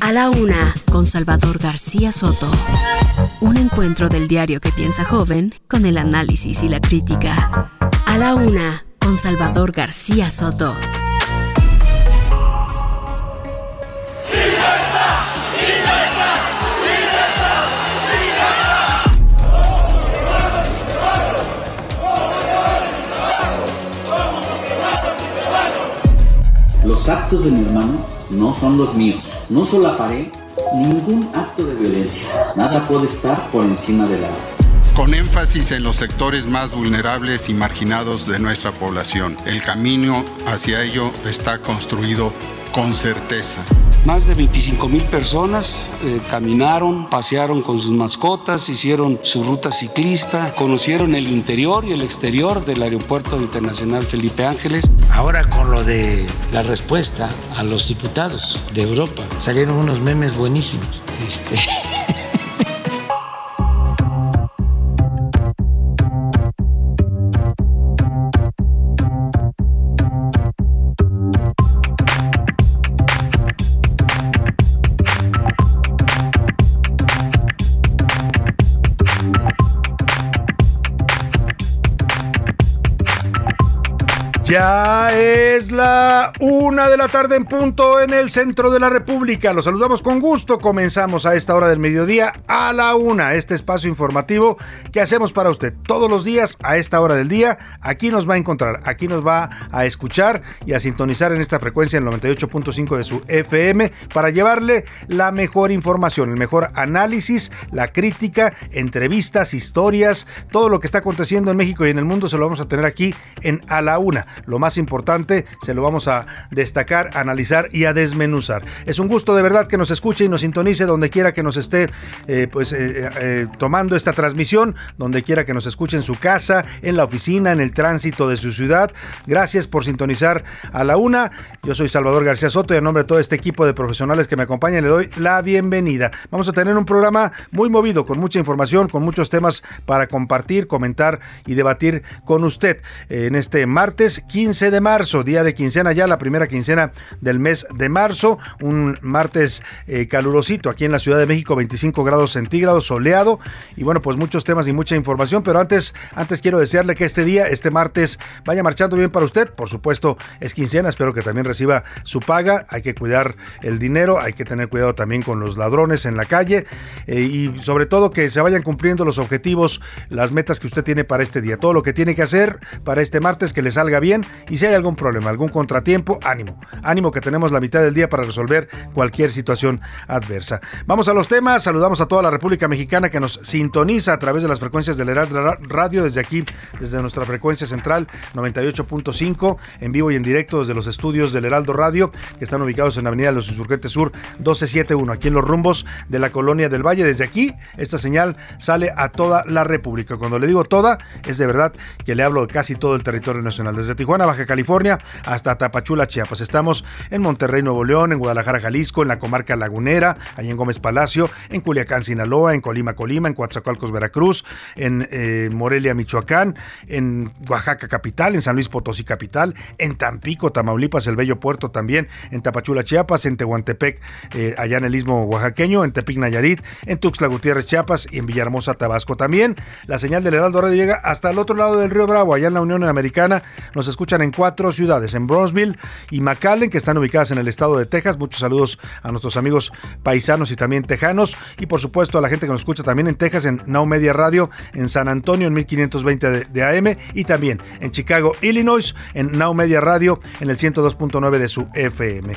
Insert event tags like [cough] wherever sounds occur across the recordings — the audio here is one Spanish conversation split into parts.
A la una, con Salvador García Soto. Un encuentro del diario que piensa joven con el análisis y la crítica. A la una, con Salvador García Soto. Los actos de mi hermano no son los míos. No solaparé ningún acto de violencia. Nada puede estar por encima de la. Con énfasis en los sectores más vulnerables y marginados de nuestra población. El camino hacia ello está construido con certeza. Más de 25 mil personas eh, caminaron, pasearon con sus mascotas, hicieron su ruta ciclista, conocieron el interior y el exterior del Aeropuerto Internacional Felipe Ángeles. Ahora con lo de la respuesta a los diputados de Europa, salieron unos memes buenísimos. Este... [laughs] Ya es la una de la tarde en punto en el centro de la República. Los saludamos con gusto. Comenzamos a esta hora del mediodía a la una. Este espacio informativo que hacemos para usted todos los días a esta hora del día. Aquí nos va a encontrar, aquí nos va a escuchar y a sintonizar en esta frecuencia en 98.5 de su FM para llevarle la mejor información, el mejor análisis, la crítica, entrevistas, historias, todo lo que está aconteciendo en México y en el mundo se lo vamos a tener aquí en A la Una lo más importante se lo vamos a destacar, analizar y a desmenuzar. Es un gusto de verdad que nos escuche y nos sintonice donde quiera que nos esté eh, pues, eh, eh, tomando esta transmisión, donde quiera que nos escuche en su casa, en la oficina, en el tránsito de su ciudad. Gracias por sintonizar a la una. Yo soy Salvador García Soto y en nombre de todo este equipo de profesionales que me acompañan le doy la bienvenida. Vamos a tener un programa muy movido, con mucha información, con muchos temas para compartir, comentar y debatir con usted en este martes 15 de marzo, día de quincena ya, la primera quincena del mes de marzo, un martes eh, calurosito aquí en la Ciudad de México, 25 grados centígrados, soleado y bueno, pues muchos temas y mucha información, pero antes, antes quiero desearle que este día, este martes, vaya marchando bien para usted, por supuesto es quincena, espero que también reciba su paga, hay que cuidar el dinero, hay que tener cuidado también con los ladrones en la calle eh, y sobre todo que se vayan cumpliendo los objetivos, las metas que usted tiene para este día, todo lo que tiene que hacer para este martes, que le salga bien y si hay algún problema, algún contratiempo, ánimo. Ánimo que tenemos la mitad del día para resolver cualquier situación adversa. Vamos a los temas. Saludamos a toda la República Mexicana que nos sintoniza a través de las frecuencias del Heraldo Radio desde aquí, desde nuestra frecuencia central 98.5, en vivo y en directo desde los estudios del Heraldo Radio que están ubicados en la Avenida de los Insurgentes Sur 1271, aquí en los rumbos de la Colonia del Valle. Desde aquí, esta señal sale a toda la República. Cuando le digo toda, es de verdad que le hablo de casi todo el territorio nacional. Desde Tijuana, Baja California, hasta Tapachula, Chiapas. Estamos en Monterrey, Nuevo León, en Guadalajara, Jalisco, en la comarca lagunera, ahí en Gómez Palacio, en Culiacán, Sinaloa, en Colima, Colima, en Coatzacoalcos, Veracruz, en eh, Morelia, Michoacán, en Oaxaca capital, en San Luis Potosí capital, en Tampico, Tamaulipas, el Bello Puerto también, en Tapachula, Chiapas, en Tehuantepec, eh, allá en el istmo oaxaqueño, en Tepic, Nayarit, en Tuxtla Gutiérrez, Chiapas y en Villahermosa, Tabasco también. La señal del Heraldo Radio llega hasta el otro lado del Río Bravo, allá en la Unión Americana. Escuchan en cuatro ciudades, en Brownsville y McAllen, que están ubicadas en el estado de Texas. Muchos saludos a nuestros amigos paisanos y también tejanos. Y por supuesto a la gente que nos escucha también en Texas, en Now Media Radio, en San Antonio, en 1520 de, de AM. Y también en Chicago, Illinois, en Now Media Radio, en el 102.9 de su FM.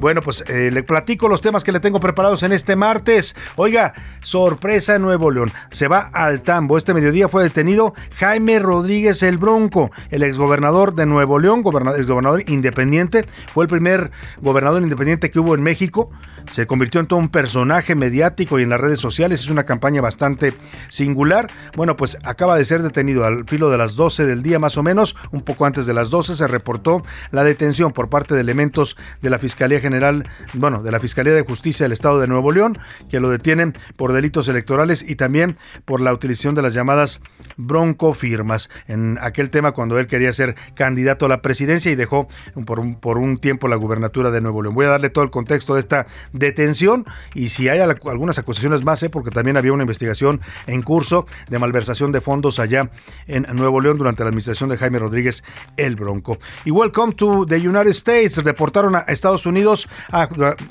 Bueno, pues eh, le platico los temas que le tengo preparados en este martes. Oiga, sorpresa en Nuevo León. Se va al tambo. Este mediodía fue detenido Jaime Rodríguez el Bronco, el exgobernador de Nuevo León, gobernador, es gobernador independiente, fue el primer gobernador independiente que hubo en México, se convirtió en todo un personaje mediático y en las redes sociales, es una campaña bastante singular. Bueno, pues acaba de ser detenido al filo de las 12 del día más o menos, un poco antes de las 12 se reportó la detención por parte de elementos de la Fiscalía General, bueno, de la Fiscalía de Justicia del Estado de Nuevo León, que lo detienen por delitos electorales y también por la utilización de las llamadas broncofirmas en aquel tema cuando él quería ser candidato a la presidencia y dejó por un, tiempo la gubernatura de Nuevo León. Voy a darle todo el contexto de esta detención y si hay algunas acusaciones más, ¿eh? porque también había una investigación en curso de malversación de fondos allá en Nuevo León durante la administración de Jaime Rodríguez el Bronco. Y Welcome to the United States. Deportaron a Estados Unidos,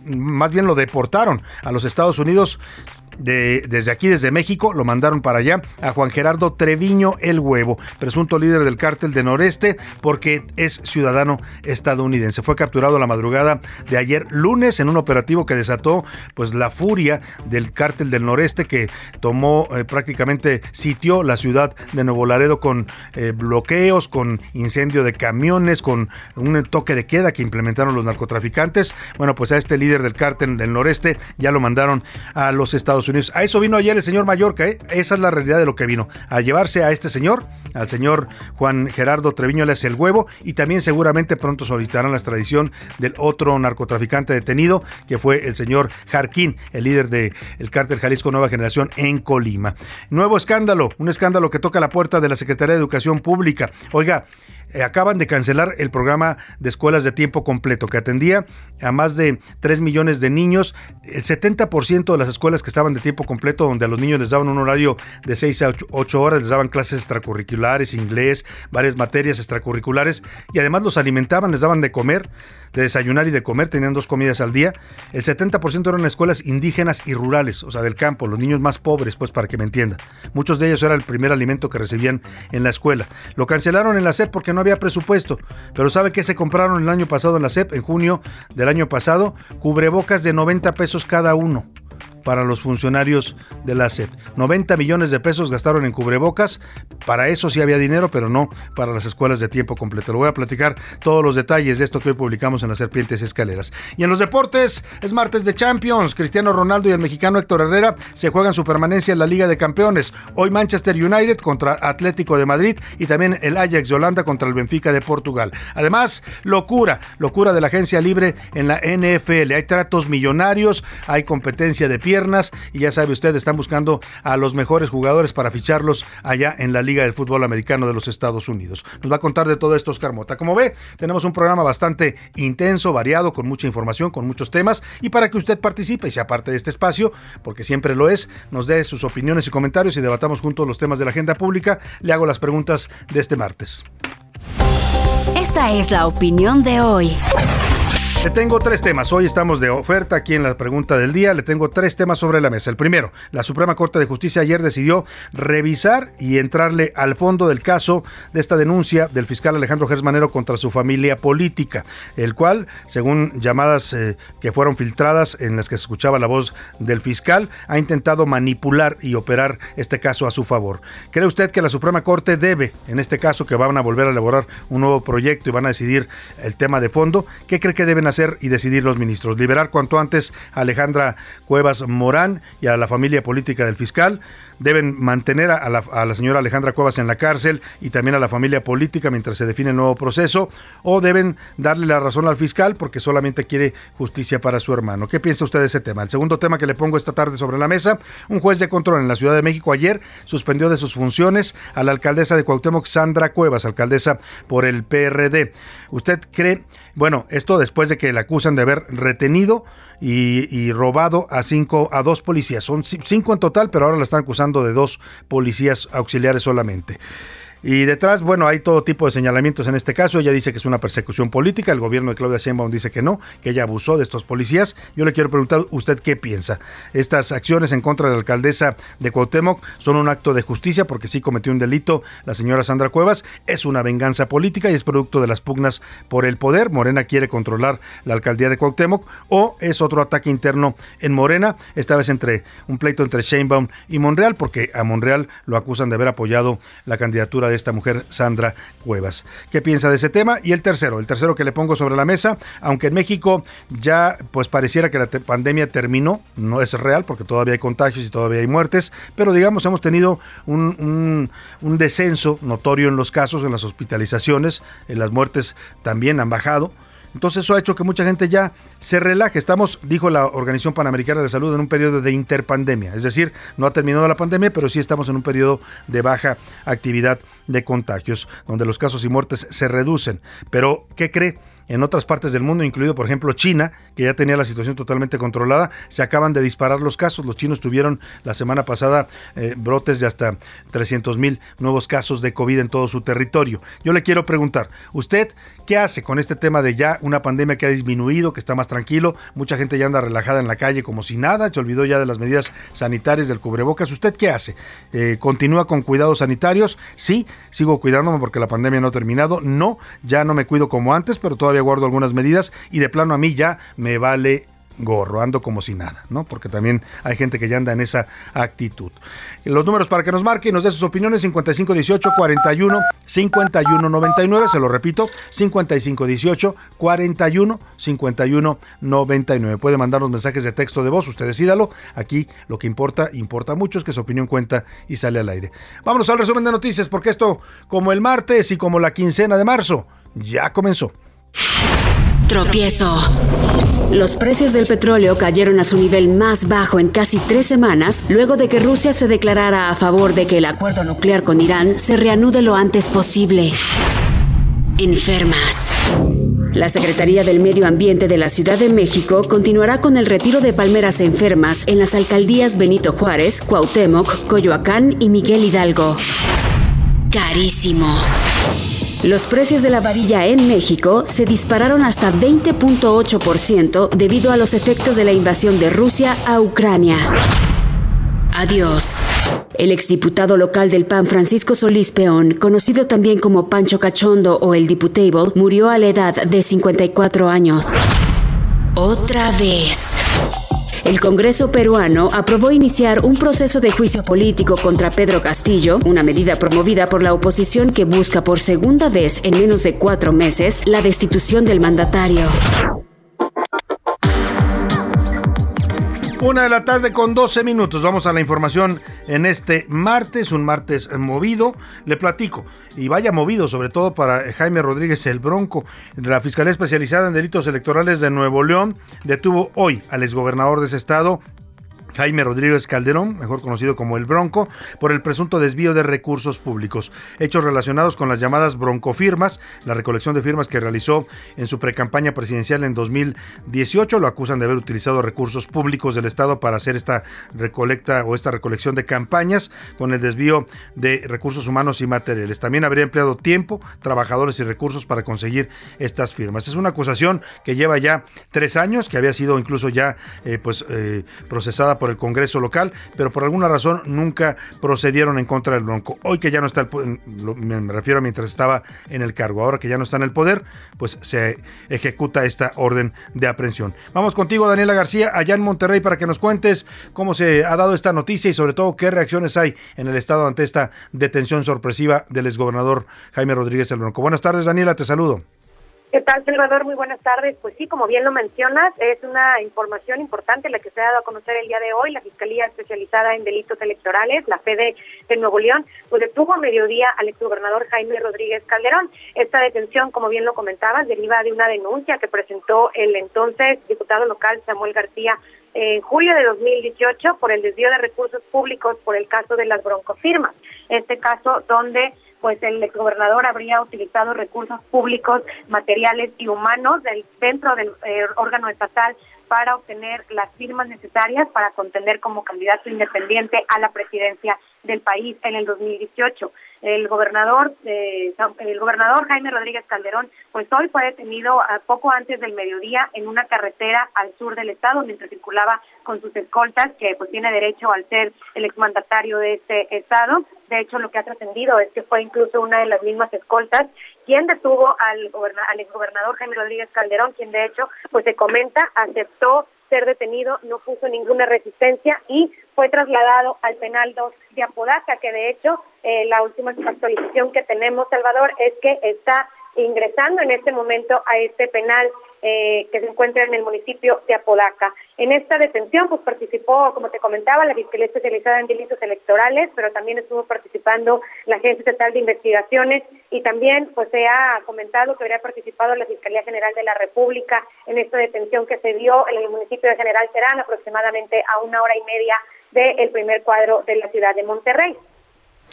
más bien lo deportaron a los Estados Unidos desde aquí, desde México, lo mandaron para allá a Juan Gerardo Treviño el Huevo, presunto líder del cártel de Noreste, porque es ciudadano estadounidense. Fue capturado la madrugada de ayer lunes en un operativo que desató pues la furia del cártel del Noreste que tomó eh, prácticamente sitió la ciudad de Nuevo Laredo con eh, bloqueos, con incendio de camiones, con un toque de queda que implementaron los narcotraficantes. Bueno, pues a este líder del cártel del Noreste ya lo mandaron a los Estados Unidos a eso vino ayer el señor Mallorca, ¿eh? esa es la realidad de lo que vino, a llevarse a este señor, al señor Juan Gerardo Treviño le hace el huevo y también seguramente pronto solicitarán la extradición del otro narcotraficante detenido, que fue el señor Jarquín, el líder del cártel Jalisco Nueva Generación en Colima. Nuevo escándalo, un escándalo que toca la puerta de la Secretaría de Educación Pública. Oiga, acaban de cancelar el programa de escuelas de tiempo completo que atendía a más de 3 millones de niños. El 70% de las escuelas que estaban de tiempo completo, donde a los niños les daban un horario de 6 a 8 horas, les daban clases extracurriculares, inglés, varias materias extracurriculares y además los alimentaban, les daban de comer, de desayunar y de comer, tenían dos comidas al día. El 70% eran escuelas indígenas y rurales, o sea, del campo, los niños más pobres, pues para que me entienda. Muchos de ellos era el primer alimento que recibían en la escuela. Lo cancelaron en la SEP porque no había presupuesto. Pero ¿sabe qué se compraron el año pasado en la SEP? En junio del año pasado, cubrebocas de 90 pesos cada uno para los funcionarios de la SEP. 90 millones de pesos gastaron en cubrebocas, para eso sí había dinero, pero no para las escuelas de tiempo completo. Lo voy a platicar todos los detalles de esto que hoy publicamos en las Serpientes Escaleras. Y en los deportes, es martes de Champions. Cristiano Ronaldo y el mexicano Héctor Herrera se juegan su permanencia en la Liga de Campeones. Hoy Manchester United contra Atlético de Madrid y también el Ajax de Holanda contra el Benfica de Portugal. Además, locura, locura de la agencia libre en la NFL. Hay tratos millonarios, hay competencia de pie y ya sabe usted, están buscando a los mejores jugadores para ficharlos allá en la Liga del Fútbol Americano de los Estados Unidos. Nos va a contar de todo esto Oscar Mota. Como ve, tenemos un programa bastante intenso, variado, con mucha información, con muchos temas y para que usted participe y sea parte de este espacio, porque siempre lo es, nos dé sus opiniones y comentarios y debatamos juntos los temas de la agenda pública, le hago las preguntas de este martes. Esta es la opinión de hoy. Le tengo tres temas. Hoy estamos de oferta aquí en la pregunta del día. Le tengo tres temas sobre la mesa. El primero, la Suprema Corte de Justicia ayer decidió revisar y entrarle al fondo del caso de esta denuncia del fiscal Alejandro Gersmanero contra su familia política, el cual, según llamadas eh, que fueron filtradas en las que se escuchaba la voz del fiscal, ha intentado manipular y operar este caso a su favor. ¿Cree usted que la Suprema Corte debe, en este caso que van a volver a elaborar un nuevo proyecto y van a decidir el tema de fondo, qué cree que deben hacer y decidir los ministros. Liberar cuanto antes a Alejandra Cuevas Morán y a la familia política del fiscal deben mantener a la, señora Alejandra Cuevas en la cárcel y también a la familia política mientras se define el nuevo proceso, o deben darle la razón al fiscal porque solamente quiere justicia para su hermano. ¿Qué piensa usted de ese tema? El segundo tema que le pongo esta tarde sobre la mesa, un juez de control en la Ciudad de México ayer suspendió de sus funciones a la alcaldesa de Cuauhtémoc, Sandra Cuevas, alcaldesa por el PRD. ¿Usted cree, bueno, esto después de que la acusan de haber retenido y, robado a cinco, a dos policías. Son cinco en total, pero ahora la están acusando de dos policías auxiliares solamente. Y detrás, bueno, hay todo tipo de señalamientos en este caso. Ella dice que es una persecución política. El gobierno de Claudia Sheinbaum dice que no, que ella abusó de estos policías. Yo le quiero preguntar, ¿usted qué piensa? Estas acciones en contra de la alcaldesa de Cuauhtémoc son un acto de justicia porque sí cometió un delito la señora Sandra Cuevas. Es una venganza política y es producto de las pugnas por el poder. Morena quiere controlar la alcaldía de Cuauhtémoc o es otro ataque interno en Morena, esta vez entre un pleito entre Sheinbaum y Monreal porque a Monreal lo acusan de haber apoyado la candidatura esta mujer, Sandra Cuevas. ¿Qué piensa de ese tema? Y el tercero, el tercero que le pongo sobre la mesa, aunque en México ya pues pareciera que la pandemia terminó, no es real porque todavía hay contagios y todavía hay muertes, pero digamos hemos tenido un, un descenso notorio en los casos, en las hospitalizaciones, en las muertes también han bajado. Entonces eso ha hecho que mucha gente ya se relaje. Estamos, dijo la Organización Panamericana de Salud, en un periodo de interpandemia. Es decir, no ha terminado la pandemia, pero sí estamos en un periodo de baja actividad de contagios, donde los casos y muertes se reducen. Pero, ¿qué cree? en otras partes del mundo, incluido por ejemplo China, que ya tenía la situación totalmente controlada, se acaban de disparar los casos. Los chinos tuvieron la semana pasada eh, brotes de hasta 300 mil nuevos casos de COVID en todo su territorio. Yo le quiero preguntar, ¿usted ¿Qué hace con este tema de ya una pandemia que ha disminuido, que está más tranquilo? Mucha gente ya anda relajada en la calle como si nada, se olvidó ya de las medidas sanitarias del cubrebocas. ¿Usted qué hace? Eh, ¿Continúa con cuidados sanitarios? Sí, sigo cuidándome porque la pandemia no ha terminado. No, ya no me cuido como antes, pero todavía guardo algunas medidas y de plano a mí ya me vale gorro, ando como si nada, ¿no? Porque también hay gente que ya anda en esa actitud. Los números para que nos marque y nos dé sus opiniones, 5518 41 51 99, se lo repito, 5518 41 51 99. Puede mandarnos mensajes de texto de voz, usted decídalo. Aquí lo que importa, importa mucho, es que su opinión cuenta y sale al aire. Vámonos al resumen de noticias, porque esto, como el martes y como la quincena de marzo, ya comenzó. Tropiezo. Los precios del petróleo cayeron a su nivel más bajo en casi tres semanas luego de que Rusia se declarara a favor de que el acuerdo nuclear con Irán se reanude lo antes posible. Enfermas. La Secretaría del Medio Ambiente de la Ciudad de México continuará con el retiro de palmeras enfermas en las alcaldías Benito Juárez, Cuauhtémoc, Coyoacán y Miguel Hidalgo. Carísimo. Los precios de la varilla en México se dispararon hasta 20.8% debido a los efectos de la invasión de Rusia a Ucrania. Adiós. El exdiputado local del PAN Francisco Solís Peón, conocido también como Pancho Cachondo o el Diputable, murió a la edad de 54 años. Otra vez. El Congreso peruano aprobó iniciar un proceso de juicio político contra Pedro Castillo, una medida promovida por la oposición que busca por segunda vez en menos de cuatro meses la destitución del mandatario. Una de la tarde con 12 minutos. Vamos a la información en este martes, un martes movido. Le platico. Y vaya movido, sobre todo para Jaime Rodríguez el Bronco. La Fiscalía Especializada en Delitos Electorales de Nuevo León detuvo hoy al exgobernador de ese estado, Jaime Rodríguez Calderón, mejor conocido como el Bronco, por el presunto desvío de recursos públicos. Hechos relacionados con las llamadas broncofirmas, la recolección de firmas que realizó en su precampaña presidencial en 2018, lo acusan de haber utilizado recursos públicos del Estado para hacer esta recolecta o esta recolección de campañas con el desvío de recursos humanos y materiales. También habría empleado tiempo, trabajadores y recursos para conseguir estas firmas. Es una acusación que lleva ya tres años, que había sido incluso ya eh, pues eh, procesada por el Congreso local, pero por alguna razón nunca procedieron en contra del Bronco. Hoy que ya no está, me refiero a mientras estaba en el cargo, ahora que ya no está en el poder, pues se ejecuta esta orden de aprehensión. Vamos contigo, Daniela García, allá en Monterrey, para que nos cuentes cómo se ha dado esta noticia y sobre todo qué reacciones hay en el Estado ante esta detención sorpresiva del exgobernador Jaime Rodríguez el Bronco. Buenas tardes, Daniela, te saludo. ¿Qué tal, Salvador? Muy buenas tardes. Pues sí, como bien lo mencionas, es una información importante la que se ha dado a conocer el día de hoy. La Fiscalía Especializada en Delitos Electorales, la FEDE de Nuevo León, pues detuvo a mediodía al exgobernador Jaime Rodríguez Calderón. Esta detención, como bien lo comentabas, deriva de una denuncia que presentó el entonces diputado local Samuel García en julio de 2018 por el desvío de recursos públicos por el caso de las broncofirmas. Este caso donde pues el exgobernador habría utilizado recursos públicos, materiales y humanos del centro del eh, órgano estatal para obtener las firmas necesarias para contender como candidato independiente a la presidencia del país en el 2018. El gobernador, eh, el gobernador Jaime Rodríguez Calderón, pues hoy fue detenido a poco antes del mediodía en una carretera al sur del estado mientras circulaba con sus escoltas, que pues tiene derecho al ser el exmandatario de este estado. De hecho, lo que ha trascendido es que fue incluso una de las mismas escoltas quien detuvo al, al exgobernador Jaime Rodríguez Calderón, quien de hecho, pues se comenta, aceptó ser detenido, no puso ninguna resistencia y fue trasladado al penal 2 de Apodaca, que de hecho eh, la última actualización que tenemos, Salvador, es que está ingresando en este momento a este penal eh, que se encuentra en el municipio de Apodaca. En esta detención, pues participó, como te comentaba, la Fiscalía Especializada en Delitos Electorales, pero también estuvo participando la Agencia Estatal de Investigaciones y también, pues se ha comentado que habría participado la Fiscalía General de la República en esta detención que se dio en el municipio de General Terán, aproximadamente a una hora y media del primer cuadro de la ciudad de Monterrey.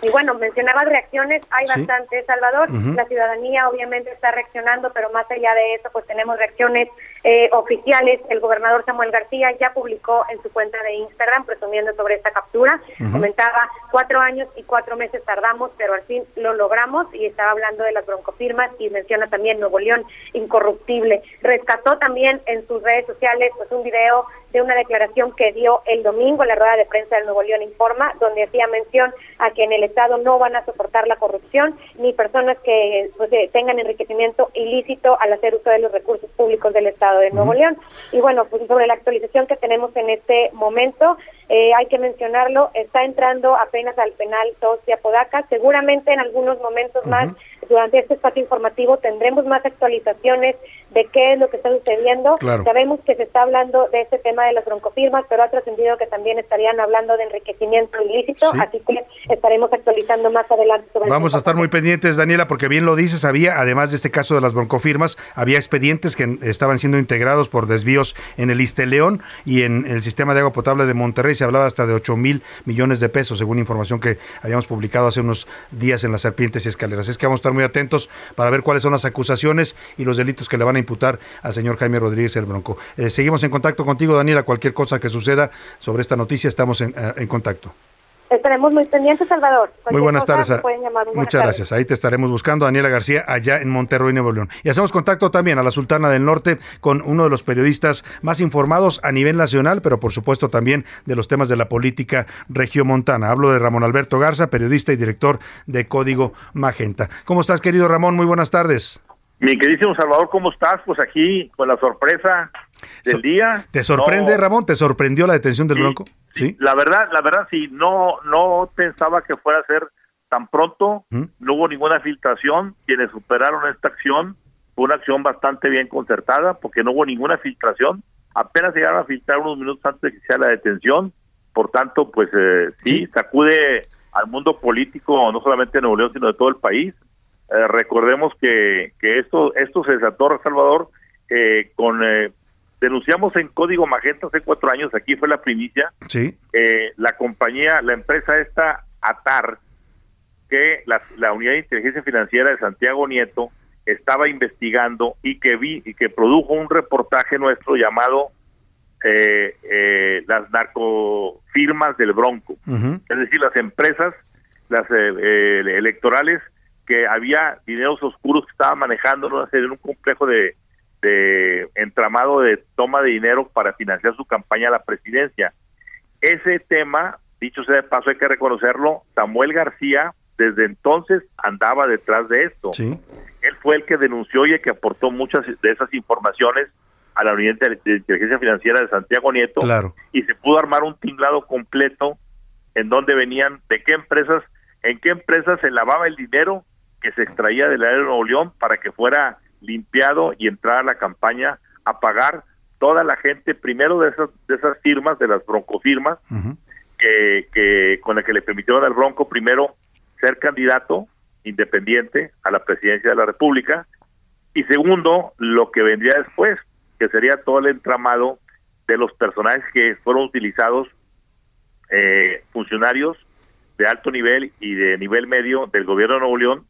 Y bueno, mencionabas reacciones, hay bastante, Salvador. La ciudadanía obviamente está reaccionando, pero más allá de eso, pues tenemos reacciones eh, oficiales. El gobernador Samuel García ya publicó en su cuenta de Instagram presumiendo sobre esta captura. Comentaba, cuatro años y cuatro meses tardamos, pero al fin lo logramos y estaba hablando de las broncofirmas y menciona también Nuevo León incorruptible. Rescató también en sus redes sociales pues un video de una declaración que dio el domingo en la rueda de prensa del Nuevo León Informa, donde hacía mención a que en el Estado no van a soportar la corrupción ni personas que pues, eh, tengan enriquecimiento ilícito al hacer uso de los recursos públicos del Estado de Nuevo León. Y bueno, pues sobre la actualización que tenemos en este momento, eh, hay que mencionarlo, está entrando apenas al penal 2 de Apodaca, seguramente en algunos momentos más durante este espacio informativo tendremos más actualizaciones de qué es lo que está sucediendo. Sabemos que se está hablando de este tema de las broncofirmas, pero ha trascendido que también estarían hablando de enriquecimiento ilícito, así que estaremos actualizando más adelante sobre Vamos a estar muy pendientes, Daniela, porque bien lo dices, había, además de este caso de las broncofirmas, había expedientes que estaban siendo integrados por desvíos en el Iste León y en el sistema de agua potable de Monterrey se hablaba hasta de 8 mil millones de pesos, según información que habíamos publicado hace unos días en las serpientes y escaleras. Es que vamos a muy atentos para ver cuáles son las acusaciones y los delitos que le van a imputar al señor Jaime Rodríguez el Bronco. Eh, seguimos en contacto contigo, Daniela. Cualquier cosa que suceda sobre esta noticia, estamos en, eh, contacto. Estaremos muy pendientes, Salvador. muy buenas tardes. Muchas gracias. Ahí te estaremos buscando, Daniela García, allá en Monterrey, Nuevo León. Y hacemos contacto también a la Sultana del Norte con uno de los periodistas más informados a nivel nacional, pero por supuesto también de los temas de la política regiomontana. Hablo de Ramón Alberto Garza, periodista y director de Código Magenta. ¿Cómo estás, querido Ramón? Muy buenas tardes. Mi queridísimo Salvador, ¿cómo estás? Pues aquí con la sorpresa del día. ¿Te sorprende, Ramón? ¿Te sorprendió la detención del Bronco? Sí. La verdad, la verdad sí, no no pensaba que fuera a ser tan pronto, no hubo ninguna filtración, quienes superaron esta acción fue una acción bastante bien concertada porque no hubo ninguna filtración, apenas llegaron a filtrar unos minutos antes de que sea la detención, por tanto, pues eh, sí, sacude al mundo político, no solamente de Nuevo León, sino de todo el país, eh, recordemos que, que esto, esto se desató, Salvador, eh, con eh, denunciamos en Código Magenta hace cuatro años, aquí fue la primicia, sí. la compañía, la empresa esta, ATAR, que la, la, Unidad de Inteligencia Financiera de Santiago Nieto estaba investigando y que vi y que produjo un reportaje nuestro llamado las narcofirmas del Bronco, es decir, las empresas, las electorales que había dineros oscuros que estaban manejando en un complejo de, entramado de toma de dinero para financiar su campaña a la presidencia. Ese tema, dicho sea de paso, hay que reconocerlo, Samuel García desde entonces andaba detrás de esto. Él fue el que denunció y el que aportó muchas de esas informaciones a la Unidad de Inteligencia Financiera de Santiago Nieto y se pudo armar un tinglado completo en donde venían, de qué empresas, en qué empresas se lavaba el dinero que se extraía del área de Nuevo León para que fuera limpiado y entrar a la campaña a pagar toda la gente, primero de esas, de esas firmas, de las broncofirmas, que, que con la que le permitieron al Bronco primero ser candidato independiente a la presidencia de la República, y segundo, lo que vendría después, que sería todo el entramado de los personajes que fueron utilizados, eh, funcionarios de alto nivel y de nivel medio del gobierno de Nuevo León,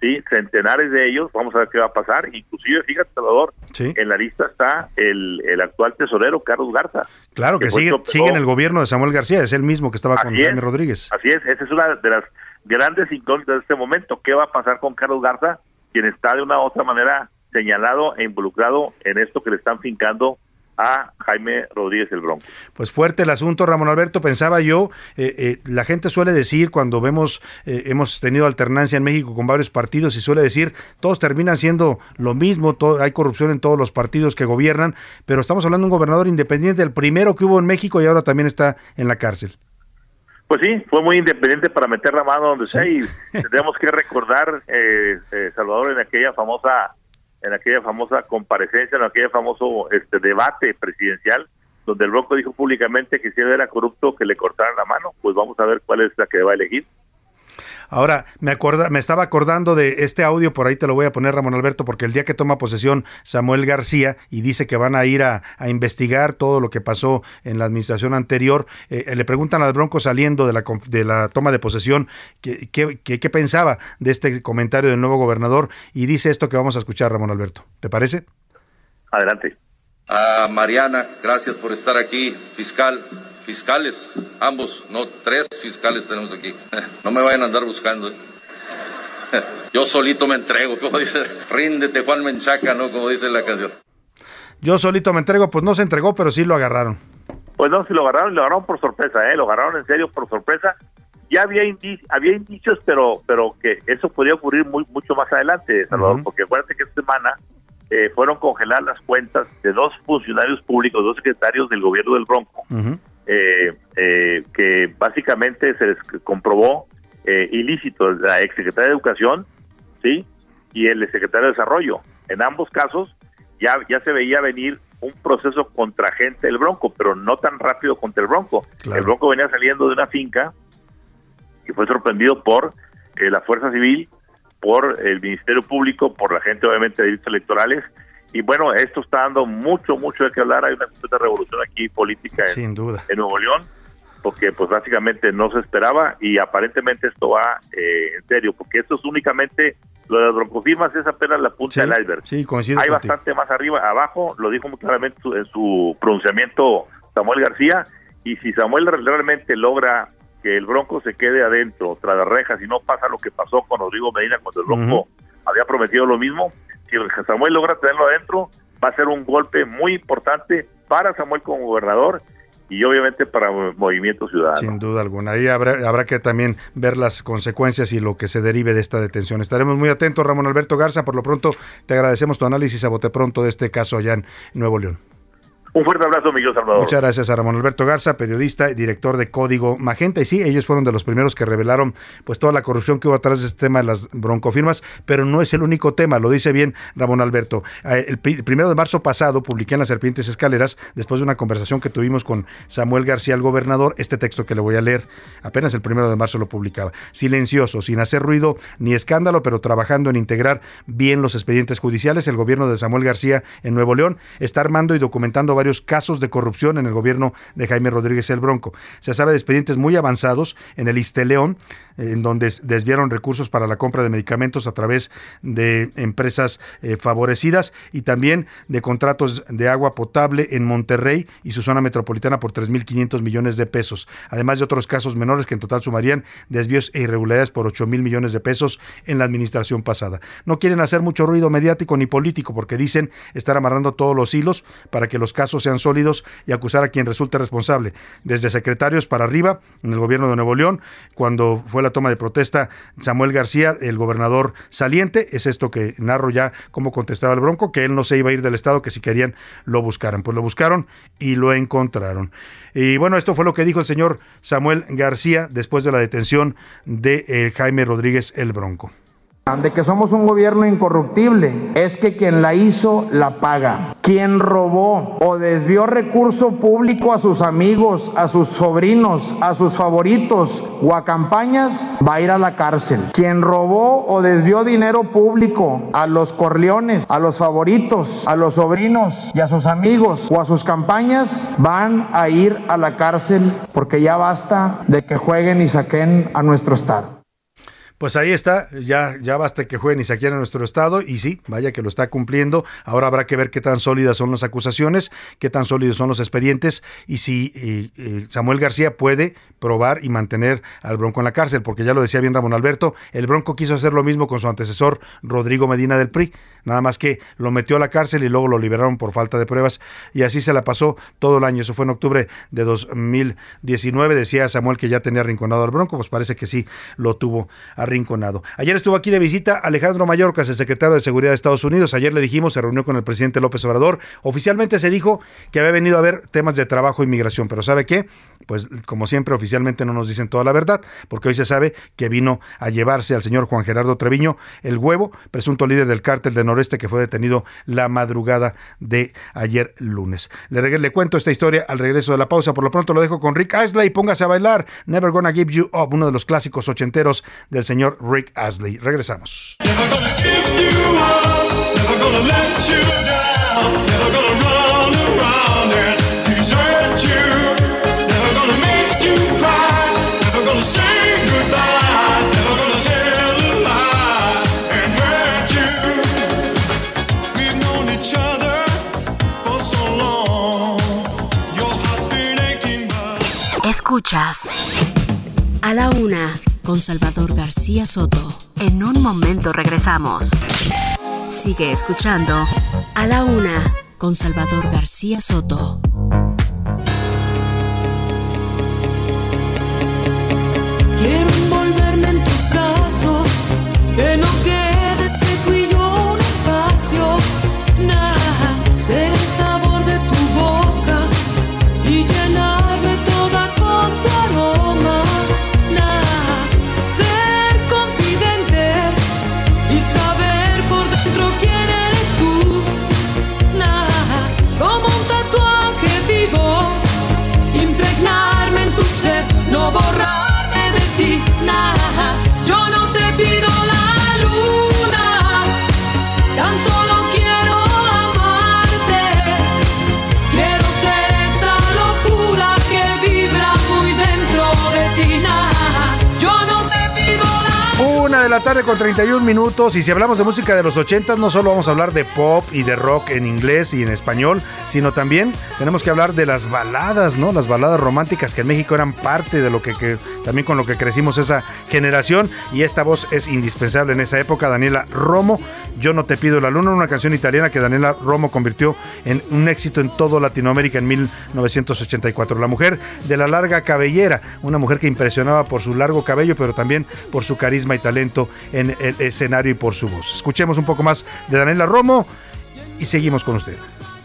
sí, centenares de ellos, vamos a ver qué va a pasar, inclusive, fíjate, Salvador, en la lista está el, el actual tesorero, Carlos Garza. Claro, que, sigue, sigue en el gobierno de Samuel García, es el mismo que estaba con Jaime Rodríguez. Así es, esa es una de las grandes incógnitas de este momento, ¿qué va a pasar con Carlos Garza, quien está de una u otra manera señalado e involucrado en esto que le están fincando a Jaime Rodríguez el Bronco. Pues fuerte el asunto, Ramón Alberto. Pensaba yo, eh, eh, la gente suele decir cuando vemos, eh, hemos tenido alternancia en México con varios partidos y suele decir, todos terminan siendo lo mismo, todo, hay corrupción en todos los partidos que gobiernan, pero estamos hablando de un gobernador independiente, el primero que hubo en México y ahora también está en la cárcel. Pues sí, fue muy independiente para meter la mano donde sea y tenemos que recordar, Salvador, en aquella famosa en aquella famosa comparecencia, en aquel famoso este debate presidencial, donde el Bronco dijo públicamente que si él era corrupto, que le cortaran la mano, pues vamos a ver cuál es la que va a elegir. Ahora, me, acorda, me estaba acordando de este audio, por ahí te lo voy a poner, Ramón Alberto, porque el día que toma posesión Samuel García y dice que van a ir a, investigar todo lo que pasó en la administración anterior, eh, le preguntan al Bronco saliendo de la, de la toma de posesión qué pensaba de este comentario del nuevo gobernador y dice esto que vamos a escuchar, Ramón Alberto. ¿Te parece? Adelante. A Mariana, gracias por estar aquí, fiscal fiscales, ambos, no, tres fiscales tenemos aquí. [laughs] No me vayan a andar buscando. ¿eh? [laughs] Yo solito me entrego, como dice, ríndete Juan Menchaca, ¿no? Como dice la canción. Yo solito me entrego, pues no se entregó, pero sí lo agarraron. Pues no, sí lo agarraron, lo agarraron por sorpresa, ¿eh? Lo agarraron en serio por sorpresa. Ya había, había indicios, pero pero que eso podía ocurrir muy mucho más adelante, Salvador, porque acuérdate que esta semana eh, fueron congeladas las cuentas de dos funcionarios públicos, dos secretarios del gobierno del Bronco, eh, eh, que básicamente se les comprobó eh, ilícito la exsecretaria de Educación, ¿sí? Y el secretario de Desarrollo. En ambos casos ya, ya se veía venir un proceso contra gente del Bronco, pero no tan rápido contra el Bronco. El Bronco venía saliendo de una finca y fue sorprendido por eh, la Fuerza Civil, por el Ministerio Público, por la gente obviamente de delitos electorales y bueno, esto está dando mucho, mucho de qué hablar. Hay una completa revolución aquí política en, Sin duda. en Nuevo León, porque pues básicamente no se esperaba y aparentemente esto va eh, en serio, porque esto es únicamente, lo de las broncofirmas es apenas la punta del iceberg. Sí, Hay bastante más arriba, abajo, lo dijo muy claramente en su pronunciamiento Samuel García, y si Samuel realmente logra que el Bronco se quede adentro, tras las rejas, y no pasa lo que pasó con Rodrigo Medina cuando el Bronco había prometido lo mismo, si Samuel logra tenerlo adentro, va a ser un golpe muy importante para Samuel como gobernador y obviamente para Movimiento Ciudadano. Sin duda alguna. Ahí habrá, habrá que también ver las consecuencias y lo que se derive de esta detención. Estaremos muy atentos, Ramón Alberto Garza. Por lo pronto, te agradecemos tu análisis a bote pronto de este caso allá en Nuevo León. Un fuerte abrazo, Miguel Salvador. Muchas gracias a Ramón Alberto Garza, periodista y director de Código Magenta. Y sí, ellos fueron de los primeros que revelaron pues toda la corrupción que hubo atrás de este tema de las broncofirmas, pero no es el único tema, lo dice bien Ramón Alberto. Eh, el primero de marzo pasado publiqué en las Serpientes Escaleras, después de una conversación que tuvimos con Samuel García, el gobernador, este texto que le voy a leer, apenas el primero de marzo lo publicaba. Silencioso, sin hacer ruido ni escándalo, pero trabajando en integrar bien los expedientes judiciales, el gobierno de Samuel García en Nuevo León está armando y documentando varios casos de corrupción en el gobierno de Jaime Rodríguez el Bronco. Se sabe de expedientes muy avanzados en el Isteleón, en donde desviaron recursos para la compra de medicamentos a través de empresas eh, favorecidas y también de contratos de agua potable en Monterrey y su zona metropolitana por 3.500 millones de pesos, además de otros casos menores que en total sumarían desvíos e irregularidades por 8 mil millones de pesos en la administración pasada. No quieren hacer mucho ruido mediático ni político porque dicen estar amarrando todos los hilos para que los casos sean sólidos y acusar a quien resulte responsable, desde secretarios para arriba en el gobierno de Nuevo León, cuando fue la toma de protesta Samuel García, el gobernador saliente. Es esto que narro ya cómo contestaba el Bronco, que él no se iba a ir del Estado, que si querían lo buscaran. Pues lo buscaron y lo encontraron. Y bueno, esto fue lo que dijo el señor Samuel García después de la detención de eh, Jaime Rodríguez el Bronco de que somos un gobierno incorruptible es que quien la hizo la paga. Quien robó o desvió recurso público a sus amigos, a sus sobrinos, a sus favoritos o a campañas va a ir a la cárcel. Quien robó o desvió dinero público a los corleones, a los favoritos, a los sobrinos y a sus amigos o a sus campañas van a ir a la cárcel porque ya basta de que jueguen y saquen a nuestro Estado. Pues ahí está, ya, ya basta que jueguen y se en nuestro estado, y sí, vaya que lo está cumpliendo. Ahora habrá que ver qué tan sólidas son las acusaciones, qué tan sólidos son los expedientes, y si Samuel García puede probar y mantener al Bronco en la cárcel, porque ya lo decía bien Ramón Alberto, el Bronco quiso hacer lo mismo con su antecesor Rodrigo Medina del PRI, nada más que lo metió a la cárcel y luego lo liberaron por falta de pruebas, y así se la pasó todo el año. Eso fue en octubre de 2019, decía Samuel que ya tenía arrinconado al Bronco, pues parece que sí lo tuvo arrinconado. Ayer estuvo aquí de visita Alejandro Mayorkas, el secretario de Seguridad de Estados Unidos. Ayer le dijimos, se reunió con el presidente López Obrador. Oficialmente se dijo que había venido a ver temas de trabajo e inmigración, pero ¿sabe qué? Pues como siempre, oficialmente no nos dicen toda la verdad, porque hoy se sabe que vino a llevarse al señor Juan Gerardo Treviño el huevo, presunto líder del cártel de Noreste que fue detenido la madrugada de ayer lunes. Le, le cuento esta historia al regreso de la pausa. Por lo pronto lo dejo con Rick Astley. Póngase a bailar Never Gonna Give You Up, uno de los clásicos ochenteros del señor Rick Astley. Regresamos. Escuchas a la una con Salvador García Soto. En un momento regresamos. Sigue escuchando a la una con Salvador García Soto. La tarde con 31 minutos y si hablamos de música de los 80 no solo vamos a hablar de pop y de rock en inglés y en español, sino también tenemos que hablar de las baladas, ¿no? Las baladas románticas que en México eran parte de lo que, que también con lo que crecimos esa generación y esta voz es indispensable en esa época, Daniela Romo, Yo no te pido la luna, una canción italiana que Daniela Romo convirtió en un éxito en todo Latinoamérica en 1984. La mujer de la larga cabellera, una mujer que impresionaba por su largo cabello, pero también por su carisma y talento en el escenario y por su voz. Escuchemos un poco más de Daniela Romo y seguimos con usted.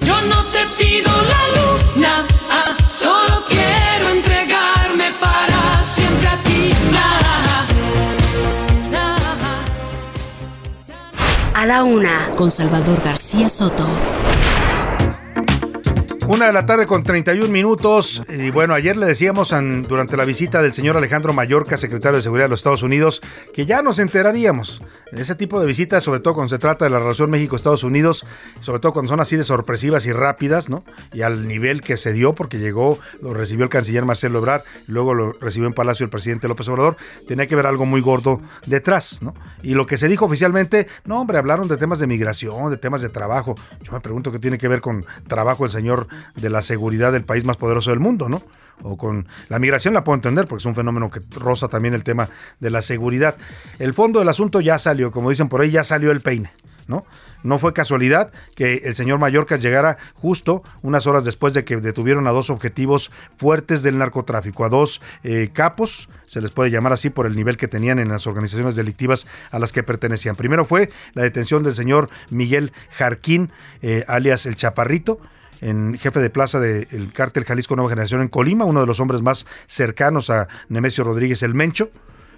Yo no te pido la luna, ah, solo quiero entregarme para siempre a ti. A la una, con Salvador García Soto. Una de la tarde con 31 minutos. Y bueno, ayer le decíamos durante la visita del señor Alejandro Mayorca, secretario de Seguridad de los Estados Unidos, que ya nos enteraríamos. Ese tipo de visitas, sobre todo cuando se trata de la relación México-Estados Unidos, sobre todo cuando son así de sorpresivas y rápidas, ¿no? Y al nivel que se dio, porque llegó, lo recibió el canciller Marcelo Ebrard, luego lo recibió en Palacio el presidente López Obrador, tenía que ver algo muy gordo detrás, ¿no? Y lo que se dijo oficialmente, no, hombre, hablaron de temas de migración, de temas de trabajo. Yo me pregunto qué tiene que ver con trabajo el señor de la seguridad del país más poderoso del mundo, ¿no? O con la migración la puedo entender porque es un fenómeno que roza también el tema de la seguridad. El fondo del asunto ya salió, como dicen por ahí, ya salió el peine, ¿no? No fue casualidad que el señor Mallorca llegara justo unas horas después de que detuvieron a dos objetivos fuertes del narcotráfico, a dos eh, capos, se les puede llamar así por el nivel que tenían en las organizaciones delictivas a las que pertenecían. Primero fue la detención del señor Miguel Jarquín, eh, alias el Chaparrito, en jefe de plaza del cártel Jalisco Nueva Generación en Colima, uno de los hombres más cercanos a Nemesio Rodríguez el Mencho,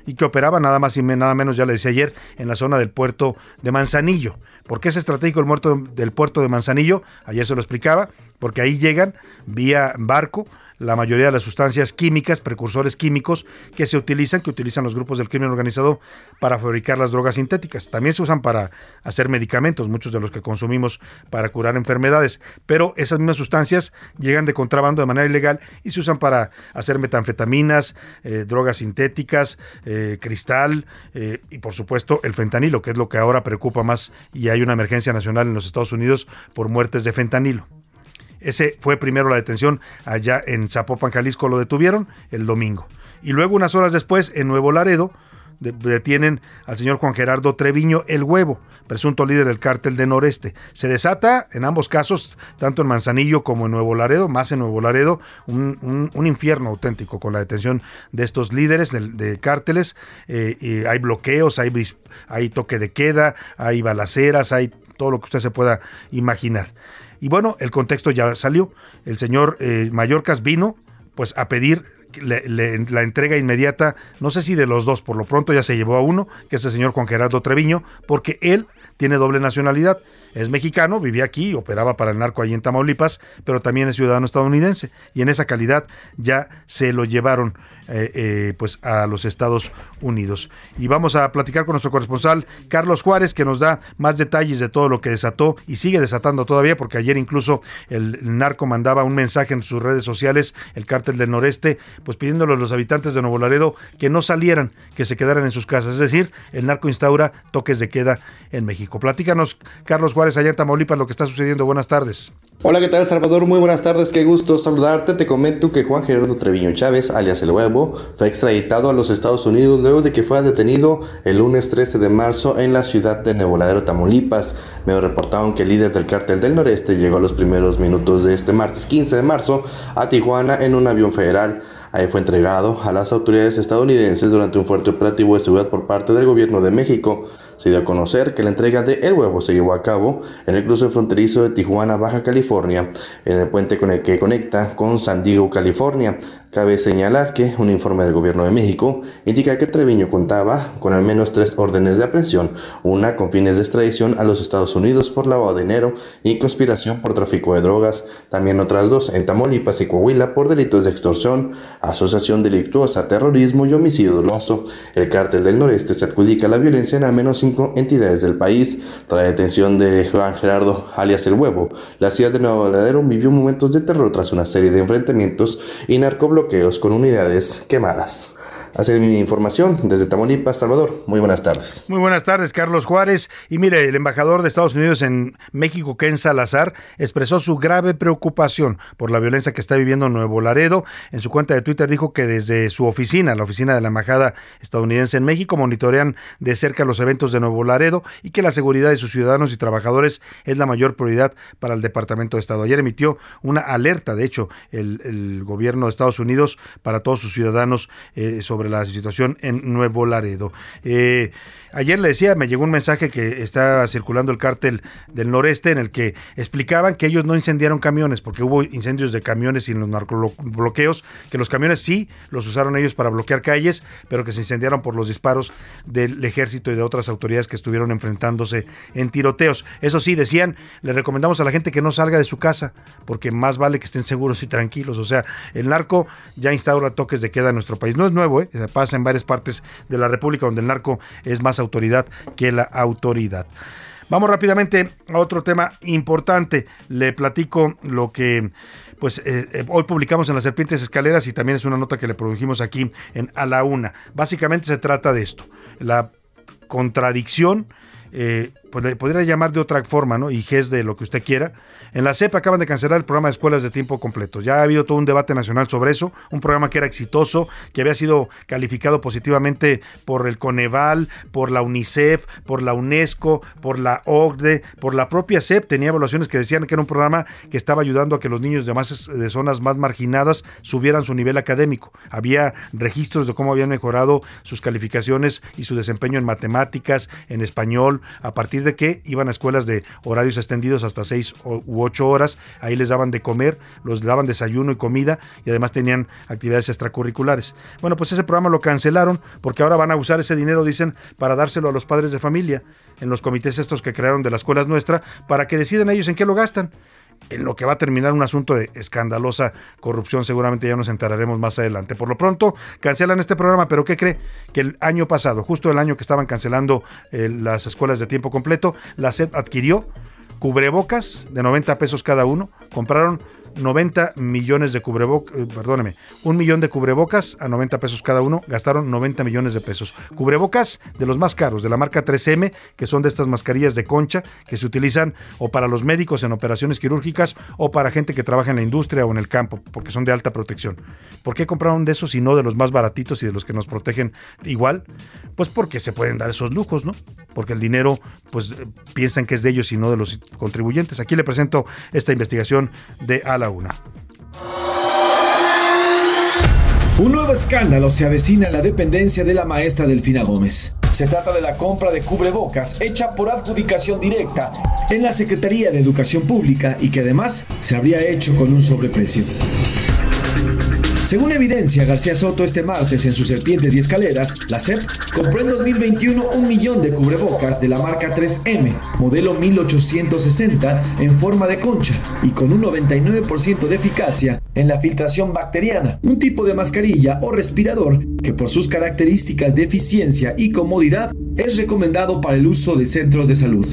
y que operaba nada más y nada menos, ya le decía ayer, en la zona del puerto de Manzanillo. ¿Por qué es estratégico el muerto del puerto de Manzanillo? Ayer se lo explicaba, porque ahí llegan vía barco la mayoría de las sustancias químicas, precursores químicos que se utilizan, que utilizan los grupos del crimen organizado para fabricar las drogas sintéticas. También se usan para hacer medicamentos, muchos de los que consumimos para curar enfermedades, pero esas mismas sustancias llegan de contrabando de manera ilegal y se usan para hacer metanfetaminas, eh, drogas sintéticas, eh, cristal eh, y por supuesto el fentanilo, que es lo que ahora preocupa más y hay una emergencia nacional en los Estados Unidos por muertes de fentanilo. Ese fue primero la detención allá en Zapopan, Jalisco, lo detuvieron el domingo. Y luego unas horas después en Nuevo Laredo detienen al señor Juan Gerardo Treviño El Huevo, presunto líder del cártel de Noreste. Se desata en ambos casos, tanto en Manzanillo como en Nuevo Laredo, más en Nuevo Laredo, un, infierno auténtico con la detención de estos líderes de, cárteles. Eh, hay bloqueos, hay, hay toque de queda, hay balaceras, hay todo lo que usted se pueda imaginar. Y bueno, el contexto ya salió. El señor eh, Mallorcas vino pues a pedir la entrega inmediata, no sé si de los dos, por lo pronto ya se llevó a uno, que es el señor Juan Gerardo Treviño, porque él tiene doble nacionalidad. Es mexicano, vivía aquí, operaba para el narco allí en Tamaulipas, pero también es ciudadano estadounidense. Y en esa calidad ya se lo llevaron eh, eh, pues a los Estados Unidos. Y vamos a platicar con nuestro corresponsal Carlos Juárez, que nos da más detalles de todo lo que desató y sigue desatando todavía, porque ayer incluso el narco mandaba un mensaje en sus redes sociales, el cártel del noreste, pues pidiéndole a los habitantes de Nuevo Laredo que no salieran, que se quedaran en sus casas. Es decir, el narco instaura toques de queda en México. Platícanos, Carlos Juárez allá en Tamaulipas lo que está sucediendo. Buenas tardes. Hola, ¿qué tal Salvador? Muy buenas tardes, qué gusto saludarte. Te comento que Juan Gerardo Treviño Chávez, alias El Huevo, fue extraditado a los Estados Unidos luego de que fue detenido el lunes 13 de marzo en la ciudad de Nuevo Tamaulipas. Me reportaron que el líder del cártel del noreste llegó a los primeros minutos de este martes 15 de marzo a Tijuana en un avión federal. Ahí fue entregado a las autoridades estadounidenses durante un fuerte operativo de seguridad por parte del gobierno de México. Se dio a conocer que la entrega de El Huevo se llevó a cabo en el cruce fronterizo de Tijuana, Baja California, en el puente con el que conecta con San Diego, California. Cabe señalar que un informe del Gobierno de México indica que Treviño contaba con al menos tres órdenes de aprehensión, una con fines de extradición a los Estados Unidos por lavado de dinero y conspiración por tráfico de drogas, también otras dos en Tamaulipas y Coahuila por delitos de extorsión, asociación delictuosa, terrorismo y homicidio doloso. El cártel del noreste se adjudica la violencia en al menos cinco entidades del país. Tras la detención de Juan Gerardo, alias El Huevo, la ciudad de Nuevo Ladero vivió momentos de terror tras una serie de enfrentamientos y narcobloqueos con unidades quemadas. Hacer mi información desde Tamaulipas, Salvador. Muy buenas tardes. Muy buenas tardes, Carlos Juárez. Y mire, el embajador de Estados Unidos en México, Ken Salazar, expresó su grave preocupación por la violencia que está viviendo Nuevo Laredo. En su cuenta de Twitter dijo que desde su oficina, la oficina de la embajada estadounidense en México, monitorean de cerca los eventos de Nuevo Laredo y que la seguridad de sus ciudadanos y trabajadores es la mayor prioridad para el Departamento de Estado. Ayer emitió una alerta, de hecho, el, gobierno de Estados Unidos para todos sus ciudadanos eh, sobre la situación en Nuevo Laredo. Eh, Ayer le decía, me llegó un mensaje que está circulando el cártel del noreste en el que explicaban que ellos no incendiaron camiones porque hubo incendios de camiones y los narcobloqueos, que los camiones sí los usaron ellos para bloquear calles, pero que se incendiaron por los disparos del ejército y de otras autoridades que estuvieron enfrentándose en tiroteos. Eso sí, decían, le recomendamos a la gente que no salga de su casa porque más vale que estén seguros y tranquilos. O sea, el narco ya instaura toques de queda en nuestro país. No es nuevo, ¿eh? pasa en varias partes de la República donde el narco es más autoridad que la autoridad. Vamos rápidamente a otro tema importante. Le platico lo que pues eh, eh, hoy publicamos en las Serpientes Escaleras y también es una nota que le produjimos aquí en A la Una. Básicamente se trata de esto, la contradicción, eh, pues le podría llamar de otra forma, ¿no? Y GES de lo que usted quiera, en la CEP acaban de cancelar el programa de escuelas de tiempo completo. Ya ha habido todo un debate nacional sobre eso, un programa que era exitoso, que había sido calificado positivamente por el Coneval, por la UNICEF, por la UNESCO, por la OCDE, por la propia CEP. Tenía evaluaciones que decían que era un programa que estaba ayudando a que los niños de, más, de zonas más marginadas subieran su nivel académico. Había registros de cómo habían mejorado sus calificaciones y su desempeño en matemáticas, en español, a partir de que iban a escuelas de horarios extendidos hasta seis u ocho horas, ahí les daban de comer, los daban desayuno y comida y además tenían actividades extracurriculares. Bueno, pues ese programa lo cancelaron porque ahora van a usar ese dinero, dicen, para dárselo a los padres de familia en los comités estos que crearon de las escuelas nuestra para que decidan ellos en qué lo gastan en lo que va a terminar un asunto de escandalosa corrupción, seguramente ya nos enteraremos más adelante. Por lo pronto, cancelan este programa, pero ¿qué cree? Que el año pasado, justo el año que estaban cancelando eh, las escuelas de tiempo completo, la SED adquirió cubrebocas de 90 pesos cada uno, compraron 90 millones de cubrebocas, eh, perdóneme, un millón de cubrebocas a 90 pesos cada uno, gastaron 90 millones de pesos. Cubrebocas de los más caros, de la marca 3M, que son de estas mascarillas de concha que se utilizan o para los médicos en operaciones quirúrgicas o para gente que trabaja en la industria o en el campo, porque son de alta protección. ¿Por qué compraron de esos y no de los más baratitos y de los que nos protegen igual? Pues porque se pueden dar esos lujos, ¿no? Porque el dinero, pues piensan que es de ellos y no de los contribuyentes. Aquí le presento esta investigación de A Una. Un nuevo escándalo se avecina en la dependencia de la maestra Delfina Gómez. Se trata de la compra de cubrebocas hecha por adjudicación directa en la Secretaría de Educación Pública y que además se habría hecho con un sobreprecio. Según evidencia García Soto este martes en sus serpientes y escaleras, la SEP compró en 2021 un millón de cubrebocas de la marca 3M, modelo 1860, en forma de concha y con un 99% de eficacia en la filtración bacteriana, un tipo de mascarilla o respirador que por sus características de eficiencia y comodidad es recomendado para el uso de centros de salud.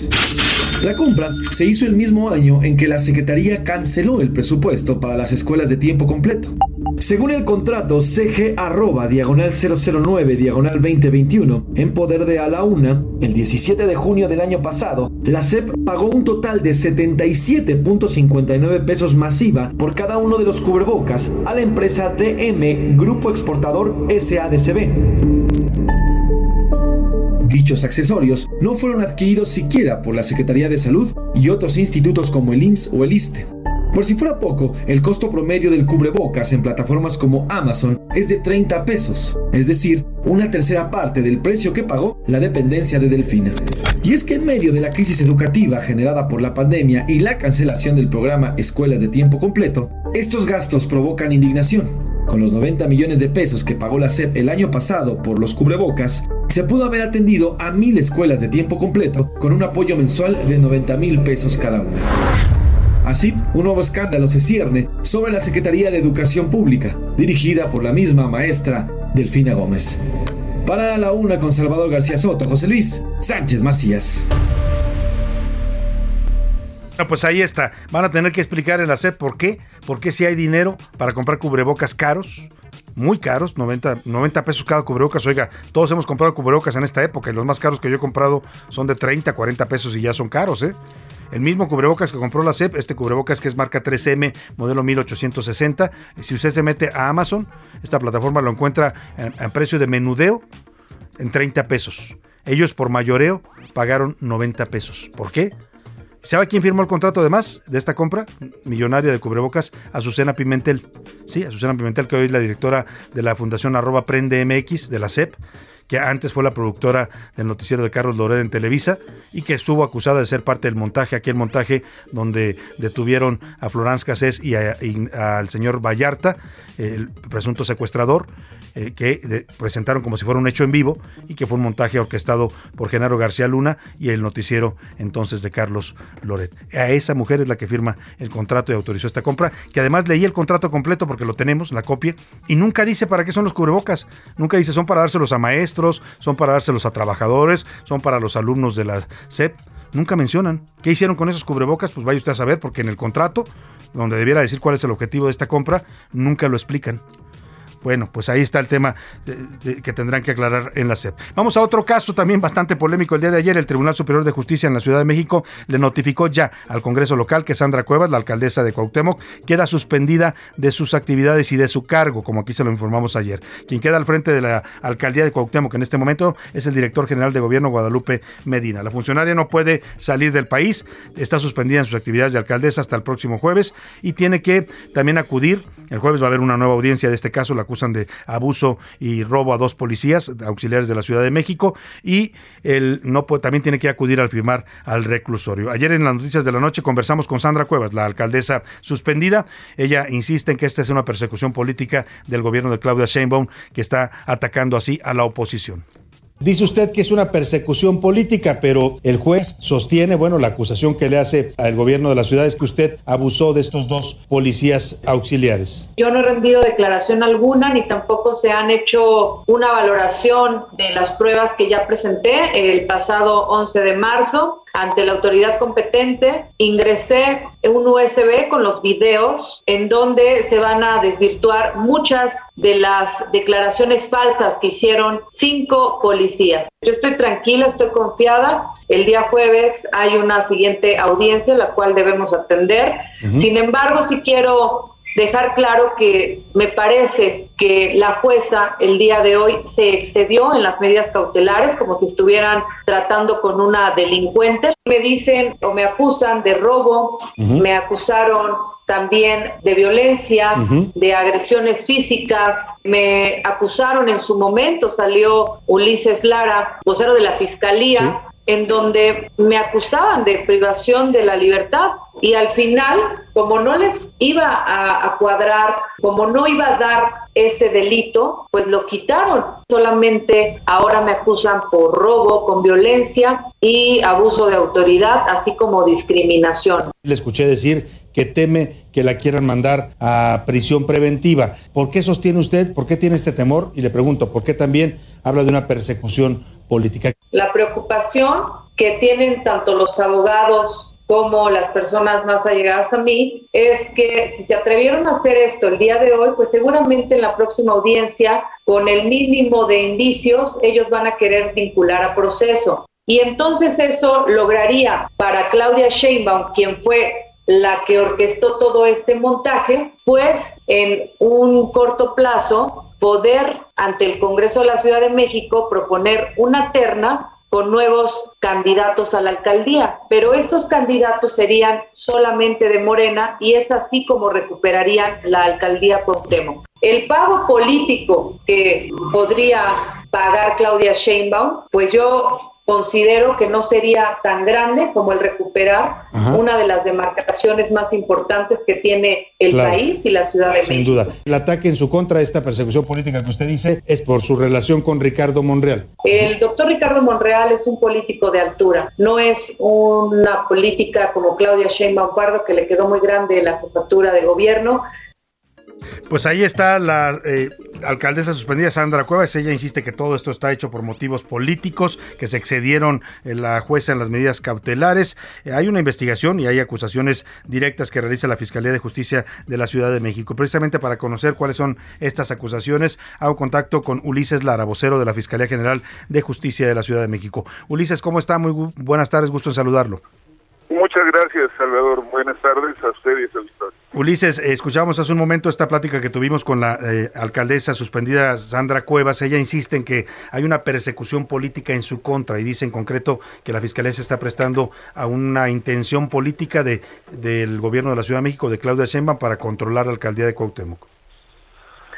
La compra se hizo el mismo año en que la Secretaría canceló el presupuesto para las escuelas de tiempo completo. Según el contrato CG arroba diagonal 009 diagonal 2021 en poder de a la una, el 17 de junio del año pasado, la SEP pagó un total de 77.59 pesos masiva por cada uno de los cubrebocas a la empresa DM Grupo Exportador SADCB. Dichos accesorios no fueron adquiridos siquiera por la Secretaría de Salud y otros institutos como el IMSS o el ISTE. Por si fuera poco, el costo promedio del cubrebocas en plataformas como Amazon es de 30 pesos, es decir, una tercera parte del precio que pagó la dependencia de Delfina. Y es que en medio de la crisis educativa generada por la pandemia y la cancelación del programa Escuelas de Tiempo Completo, estos gastos provocan indignación. Con los 90 millones de pesos que pagó la SEP el año pasado por los cubrebocas, se pudo haber atendido a mil escuelas de tiempo completo con un apoyo mensual de 90 mil pesos cada una. Así, un nuevo escándalo se cierne sobre la Secretaría de Educación Pública, dirigida por la misma maestra Delfina Gómez. Para la una con Salvador García Soto, José Luis Sánchez Macías. Pues ahí está. Van a tener que explicar en la SED por qué. ¿Por qué si hay dinero para comprar cubrebocas caros? Muy caros, 90, 90 pesos cada cubrebocas. Oiga, todos hemos comprado cubrebocas en esta época y los más caros que yo he comprado son de 30, 40 pesos y ya son caros, ¿eh? El mismo cubrebocas que compró la CEP, este cubrebocas que es marca 3M, modelo 1860. Si usted se mete a Amazon, esta plataforma lo encuentra a precio de menudeo en 30 pesos. Ellos por mayoreo pagaron 90 pesos. ¿Por qué? ¿Sabe quién firmó el contrato además de esta compra millonaria de cubrebocas? Azucena Pimentel. Sí, Azucena Pimentel, que hoy es la directora de la Fundación arroba Prende MX de la CEP que antes fue la productora del noticiero de Carlos Loret en Televisa y que estuvo acusada de ser parte del montaje, aquel montaje donde detuvieron a Florence Cassés y, al señor Vallarta, el presunto secuestrador, eh, que presentaron como si fuera un hecho en vivo y que fue un montaje orquestado por Genaro García Luna y el noticiero entonces de Carlos Loret. A esa mujer es la que firma el contrato y autorizó esta compra, que además leí el contrato completo porque lo tenemos, la copia, y nunca dice para qué son los cubrebocas, nunca dice son para dárselos a maestros, son para dárselos a trabajadores, son para los alumnos de la SEP. Nunca mencionan. ¿Qué hicieron con esos cubrebocas? Pues vaya usted a saber, porque en el contrato, donde debiera decir cuál es el objetivo de esta compra, nunca lo explican. Bueno, pues ahí está el tema que tendrán que aclarar en la SEP. Vamos a otro caso también bastante polémico. El día de ayer el Tribunal Superior de Justicia en la Ciudad de México le notificó ya al Congreso local que Sandra Cuevas, la alcaldesa de Cuauhtémoc, queda suspendida de sus actividades y de su cargo, como aquí se lo informamos ayer. Quien queda al frente de la alcaldía de Cuauhtémoc en este momento es el director general de gobierno Guadalupe Medina. La funcionaria no puede salir del país, está suspendida en sus actividades de alcaldesa hasta el próximo jueves y tiene que también acudir. El jueves va a haber una nueva audiencia de este caso, la acusan de abuso y robo a dos policías auxiliares de la Ciudad de México y él no también tiene que acudir al firmar al reclusorio. Ayer en las noticias de la noche conversamos con Sandra Cuevas, la alcaldesa suspendida. Ella insiste en que esta es una persecución política del gobierno de Claudia Sheinbaum que está atacando así a la oposición Dice usted que es una persecución política, pero el juez sostiene, bueno, la acusación que le hace al gobierno de la ciudad es que usted abusó de estos dos policías auxiliares. Yo no he rendido declaración alguna ni tampoco se han hecho una valoración de las pruebas que ya presenté el pasado 11 de marzo ante la autoridad competente, ingresé un USB con los videos en donde se van a desvirtuar muchas de las declaraciones falsas que hicieron cinco policías. Yo estoy tranquila, estoy confiada. El día jueves hay una siguiente audiencia, la cual debemos atender. Sin embargo, si quiero dejar claro que me parece que la jueza el día de hoy se excedió en las medidas cautelares como si estuvieran tratando con una delincuente. Me dicen o me acusan de robo, me acusaron también de violencia, de agresiones físicas. Me acusaron en su momento, salió Ulises Lara, vocero de la Fiscalía, en donde me acusaban de privación de la libertad y al final, como no les iba a, cuadrar, como no iba a dar ese delito, pues lo quitaron. Solamente ahora me acusan por robo con violencia y abuso de autoridad, así como discriminación. Le escuché decir que teme que la quieran mandar a prisión preventiva. ¿Por qué sostiene usted? ¿Por qué tiene este temor? Y le pregunto, ¿por qué también habla de una persecución política? La preocupación que tienen tanto los abogados como las personas más allegadas a mí, es que si se atrevieron a hacer esto el día de hoy, pues seguramente en la próxima audiencia, con el mínimo de indicios, ellos van a querer vincular a proceso. Y entonces eso lograría para Claudia Sheinbaum, quien fue la que orquestó todo este montaje, pues en un corto plazo poder ante el Congreso de la Ciudad de México proponer una terna con nuevos candidatos a la alcaldía, pero estos candidatos serían solamente de Morena y es así como recuperarían la alcaldía Cuauhtémoc. El pago político que podría pagar Claudia Sheinbaum, pues yo considero que no sería tan grande como el recuperar Ajá. una de las demarcaciones más importantes que tiene el Claro. país y la Ciudad de Sin México. duda. El ataque en su contra, esta persecución política que usted dice, es por su relación con Ricardo Monreal. El doctor Ricardo Monreal es un político de altura, no es una política como Claudia Sheinbaum Pardo que le quedó muy grande la jefatura de gobierno. Pues ahí está la eh, alcaldesa suspendida Sandra Cuevas. Ella insiste que todo esto está hecho por motivos políticos, que se excedieron la jueza en las medidas cautelares. Eh, hay una investigación y hay acusaciones directas que realiza la Fiscalía de Justicia de la Ciudad de México. Precisamente para conocer cuáles son estas acusaciones, hago contacto con Ulises Lara, vocero de la Fiscalía General de Justicia de la Ciudad de México. Ulises, ¿cómo está? Muy buenas tardes, gusto en saludarlo. Muchas gracias, Salvador. Buenas tardes a usted y a su auditorio. Ulises, escuchamos hace un momento esta plática que tuvimos con la eh, alcaldesa suspendida Sandra Cuevas. Ella insiste en que hay una persecución política en su contra y dice en concreto que la fiscalía se está prestando a una intención política de, del gobierno de la Ciudad de México, de Claudia Sheinbaum, para controlar la alcaldía de Cuauhtémoc.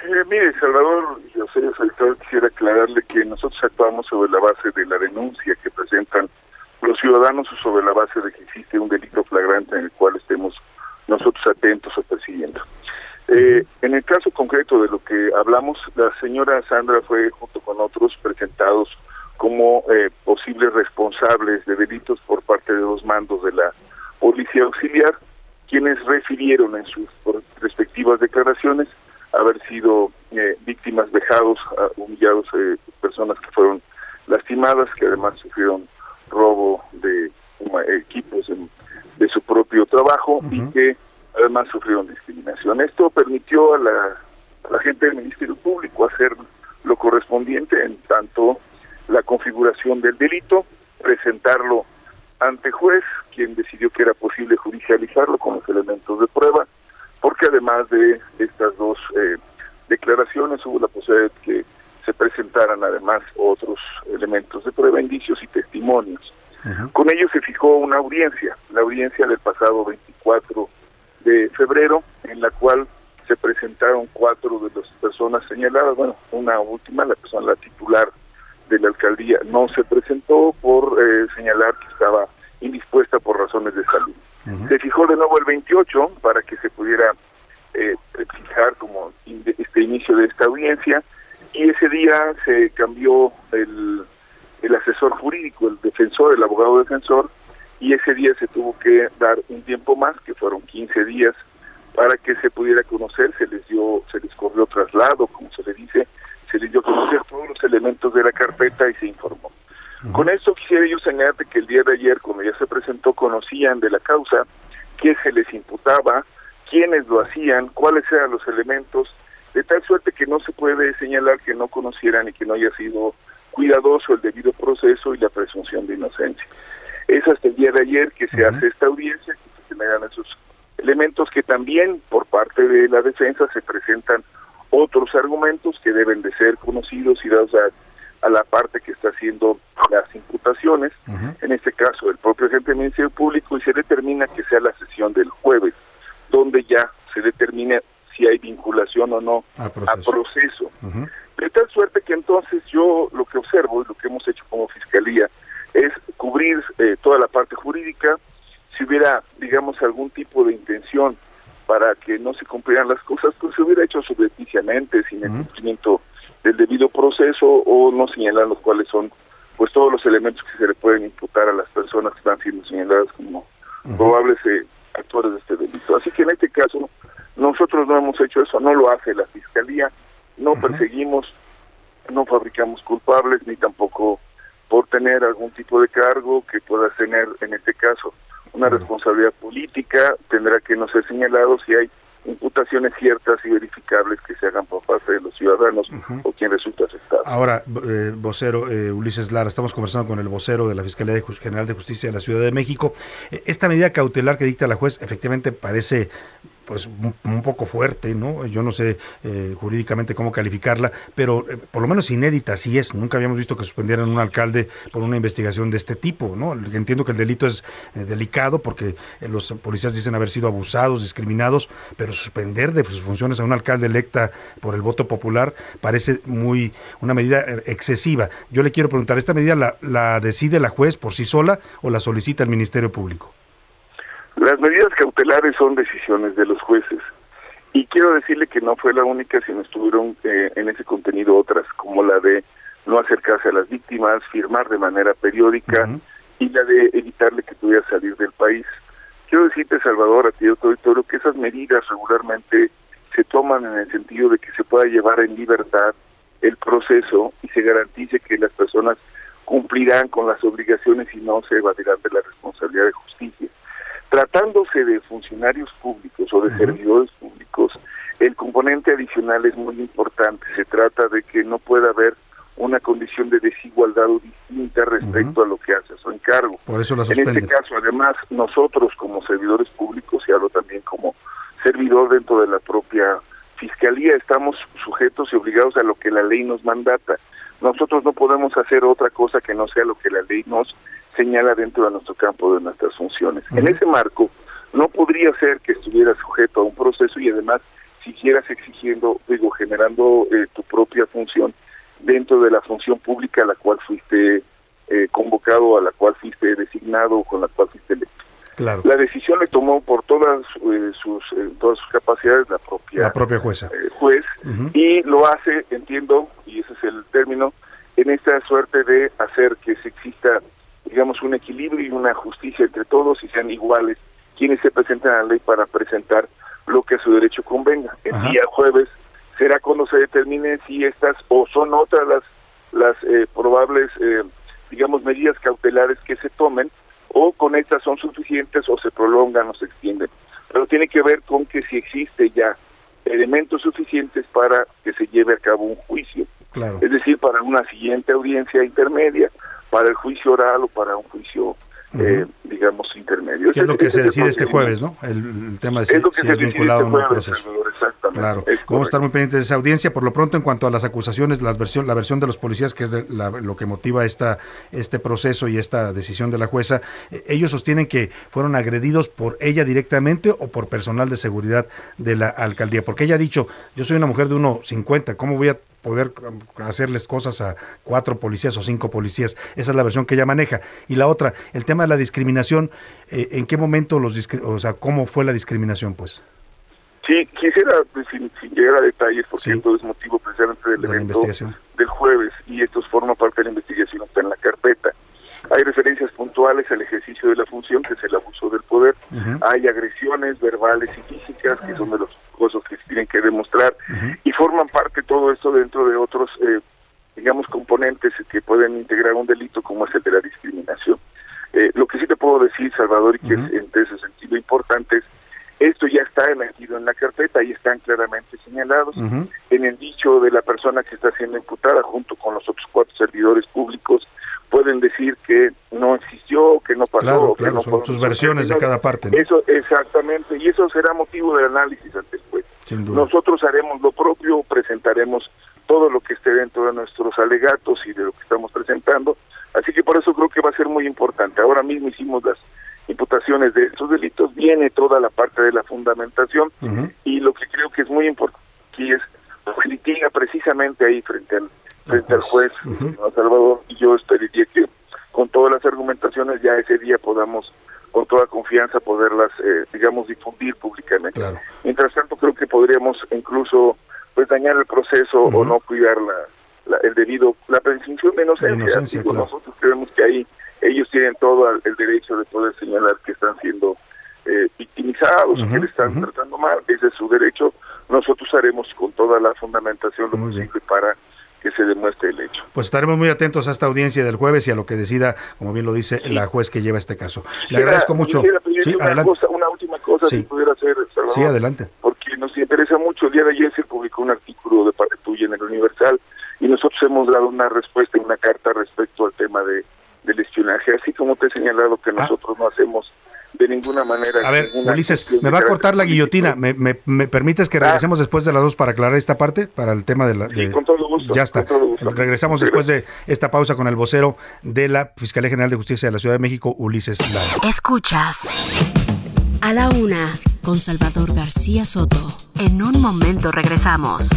Eh, mire, Salvador, yo soy el quisiera aclararle que nosotros actuamos sobre la base de la denuncia que presentan los ciudadanos o sobre la base de que existe un delito flagrante en el cual estemos nosotros atentos o persiguiendo. Eh, en el caso concreto de lo que hablamos, la señora Sandra fue junto con otros presentados como eh, posibles responsables de delitos por parte de los mandos de la policía auxiliar, quienes refirieron en sus respectivas declaraciones haber sido eh, víctimas vejados, ah, humillados, eh, personas que fueron lastimadas, que además sufrieron robo de um, equipos en- de su propio trabajo y que además sufrieron discriminación. Esto permitió a la, a la gente del Ministerio Público hacer lo correspondiente en tanto la configuración del delito, presentarlo ante juez, quien decidió que era posible judicializarlo con los elementos de prueba, porque además de estas dos eh, declaraciones hubo la posibilidad de que se presentaran además otros elementos de prueba, indicios y testimonios. Con ello se fijó una audiencia, la audiencia del pasado 24 de febrero, en la cual se presentaron cuatro de las personas señaladas, bueno, una última, la persona, la titular de la alcaldía, no se presentó por eh, señalar que estaba indispuesta por razones de salud. Se fijó de nuevo el 28 para que se pudiera eh, fijar como in- este inicio de esta audiencia y ese día se cambió el, el asesor jurídico, el defensor, el abogado defensor, y ese día se tuvo que dar un tiempo más, que fueron 15 días, para que se pudiera conocer, se les dio, se les corrió traslado, como se le dice, se les dio a conocer todos los elementos de la carpeta y se informó. Con esto quisiera yo señalarte que el día de ayer, cuando ya se presentó, conocían de la causa, qué se les imputaba, quiénes lo hacían, cuáles eran los elementos, de tal suerte que no se puede señalar que no conocieran y que no haya sido cuidadoso el debido proceso y la presunción de inocencia. Es hasta el día de ayer que se hace esta audiencia, que se generan esos elementos que también por parte de la defensa se presentan otros argumentos que deben de ser conocidos y dados a, a la parte que está haciendo las imputaciones, en este caso el propio agente del Ministerio Público, y se determina que sea la sesión del jueves, donde ya se determine si hay vinculación o no Al a proceso. proceso. De tal suerte que entonces yo lo que observo y lo que hemos hecho como fiscalía es cubrir eh, toda la parte jurídica. Si hubiera, digamos, algún tipo de intención para que no se cumplieran las cosas, pues se hubiera hecho subrepticiamente, sin el cumplimiento del debido proceso o no señalar los cuales son pues todos los elementos que se le pueden imputar a las personas que están siendo señaladas como probables eh, actores de este delito. Así que en este caso nosotros no hemos hecho eso, no lo hace la Fiscalía, no perseguimos, no fabricamos culpables, ni tampoco por tener algún tipo de cargo que pueda tener, en este caso, una responsabilidad política, tendrá que no ser señalado si hay imputaciones ciertas y verificables que se hagan por parte de los ciudadanos o quien resulta afectado. Ahora, eh, vocero eh, Ulises Lara, estamos conversando con el vocero de la Fiscalía General de Justicia de la Ciudad de México. Eh, esta medida cautelar que dicta la juez efectivamente parece pues un, poco fuerte, ¿no? Yo no sé eh, jurídicamente cómo calificarla, pero eh, por lo menos inédita sí es. Nunca habíamos visto que suspendieran a un alcalde por una investigación de este tipo, ¿no? Entiendo que el delito es eh, delicado porque los policías dicen haber sido abusados, discriminados, pero suspender de sus funciones a un alcalde electa por el voto popular parece muy una medida excesiva. Yo le quiero preguntar, ¿esta medida la, la decide la juez por sí sola o la solicita el Ministerio Público? Las medidas cautelares son decisiones de los jueces. Y quiero decirle que no fue la única, sino estuvieron eh, en ese contenido otras, como la de no acercarse a las víctimas, firmar de manera periódica y la de evitarle que pudiera salir del país. Quiero decirte, Salvador, a ti, doctor Vittorio, que esas medidas regularmente se toman en el sentido de que se pueda llevar en libertad el proceso y se garantice que las personas cumplirán con las obligaciones y no se evadirán de la responsabilidad de justicia. Tratándose de funcionarios públicos o de servidores públicos, el componente adicional es muy importante. Se trata de que no pueda haber una condición de desigualdad o distinta respecto a lo que hace a su encargo. Por eso la En este caso, además, nosotros como servidores públicos, y hablo también como servidor dentro de la propia fiscalía, estamos sujetos y obligados a lo que la ley nos mandata. Nosotros no podemos hacer otra cosa que no sea lo que la ley nos señala dentro de nuestro campo de nuestras funciones. En ese marco, no podría ser que estuviera sujeto a un proceso y además siguieras exigiendo, digo, generando eh, tu propia función dentro de la función pública a la cual fuiste eh, convocado, a la cual fuiste designado o con la cual fuiste electo. Claro. La decisión le tomó por todas eh, sus eh, todas sus capacidades la propia La propia jueza. eh, juez y lo hace, entiendo, y ese es el término, en esta suerte de hacer que se exista, digamos, un equilibrio y una justicia entre todos y sean iguales quienes se presenten a la ley para presentar lo que a su derecho convenga. El Ajá. día jueves será cuando se determine si estas o son otras las, las eh, probables, eh, digamos, medidas cautelares que se tomen o con estas son suficientes o se prolongan o se extienden. Pero tiene que ver con que si existe ya elementos suficientes para que se lleve a cabo un juicio. Claro. Es decir, para una siguiente audiencia intermedia, para el juicio oral o para un juicio, eh, digamos, intermedio. ¿Qué es lo que se decide este jueves, no? El, el tema de si, Es lo que si se es vinculado este o no proceso. Exactamente. Claro, Es vamos a estar muy pendientes de esa audiencia. Por lo pronto, en cuanto a las acusaciones, las versión, la versión de los policías, que es de la- lo que motiva esta, este proceso y esta decisión de la jueza, eh, ellos sostienen que fueron agredidos por ella directamente o por personal de seguridad de la alcaldía. Porque ella ha dicho, yo soy una mujer de 1,50, ¿cómo voy a poder um, hacerles cosas a cuatro policías o cinco policías? Esa es la versión que ella maneja. Y la otra, el tema de la discriminación, eh, ¿en qué momento los, o sea, cómo fue la discriminación, pues? Sí, quisiera, pues, sin, sin, llegar a detalles, porque esto es motivo precisamente del de evento del jueves y esto forma parte de la investigación, está en la carpeta. Hay referencias puntuales al ejercicio de la función, que es el abuso del poder. Uh -huh. Hay agresiones verbales y físicas, que son de los cosas que se tienen que demostrar, uh -huh. y forman parte todo esto dentro de otros, eh, digamos, componentes que pueden integrar un delito, como es el de la discriminación. Eh, lo que sí te puedo decir, Salvador, y que uh -huh. es en ese sentido importante, es esto ya está emitido en la carpeta y están claramente señalados. Uh -huh. En el dicho de la persona que está siendo imputada, junto con los otros cuatro servidores públicos, pueden decir que no existió, que no pasó. Claro, que claro, no son sus versiones de cada parte. ¿no? Eso, exactamente, y eso será motivo de análisis ante el juez. Sin duda. Nosotros haremos lo propio, presentaremos todo lo que esté dentro de nuestros alegatos y de lo que estamos presentando. Así que por eso creo que va a ser muy importante. Ahora mismo hicimos las imputaciones de estos delitos, viene toda la parte de la fundamentación uh -huh. y lo que creo que es muy importante aquí es se litiga precisamente ahí frente al frente al juez uh -huh. Salvador y yo esperaría que con todas las argumentaciones ya ese día podamos con toda confianza poderlas eh, digamos difundir públicamente claro. mientras tanto creo que podríamos incluso pues dañar el proceso uh -huh. o no cuidar la, la, el debido la presunción de inocencia, inocencia Digo, claro. nosotros creemos que ahí ellos tienen todo el derecho de poder señalar que están siendo eh, victimizados, uh -huh, que le están uh -huh. tratando mal, ese es su derecho. Nosotros haremos con toda la fundamentación lo posible para que se demuestre el hecho. Pues estaremos muy atentos a esta audiencia del jueves y a lo que decida, como bien lo dice sí. la juez que lleva este caso. Le agradezco mucho. Sí, una, adelante. Cosa, una última cosa, sí. si pudiera hacer, Salvador, Sí, adelante. Porque nos interesa mucho. El día de ayer se publicó un artículo de parte tuya en el Universal y nosotros hemos dado una respuesta, una carta respecto al tema de del espionaje, así como te he señalado que nosotros ah. no hacemos de ninguna manera. A ver, Ulises, me va a cortar la guillotina. ¿Me, me, me permites que regresemos ah. después de las dos para aclarar esta parte? Para el tema de la. De... Sí, con todo gusto. Ya está. Gusto. Regresamos después de esta pausa con el vocero de la Fiscalía General de Justicia de la Ciudad de México, Ulises Lara. Escuchas. A la una, con Salvador García Soto. En un momento regresamos.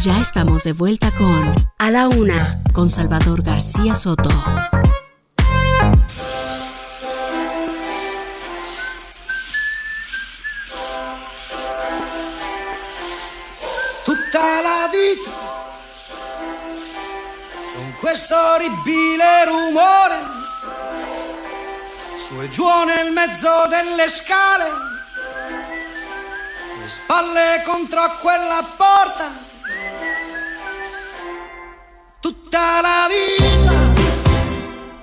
Ya estamos de vuelta con A la Una, con Salvador García Soto. Questo orribile rumore, su e giù nel mezzo delle scale, le spalle contro quella porta. Tutta la vita.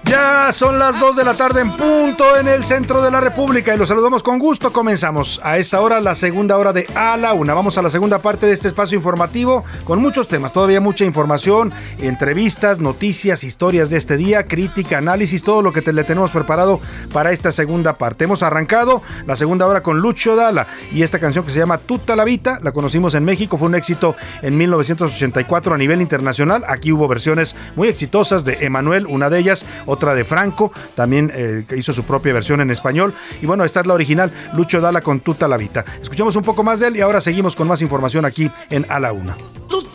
Ya son las 2 de la tarde en punto en el centro de la República y los saludamos con gusto. Comenzamos a esta hora la segunda hora de A la Una. Vamos a la segunda parte de este espacio informativo con muchos temas, todavía mucha información, entrevistas, noticias, historias de este día, crítica, análisis, todo lo que le tenemos preparado para esta segunda parte. Hemos arrancado la segunda hora con Lucho Dala y esta canción que se llama Tutta la Vita, la conocimos en México, fue un éxito en 1984 a nivel internacional. Aquí hubo versiones muy exitosas de Emanuel, una de ellas, otra de Franco, también eh, hizo su propia versión en español. Y bueno, esta es la original, Lucho Dala con Tuta la Vita. Escuchamos un poco más de él y ahora seguimos con más información aquí en A la Una.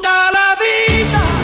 La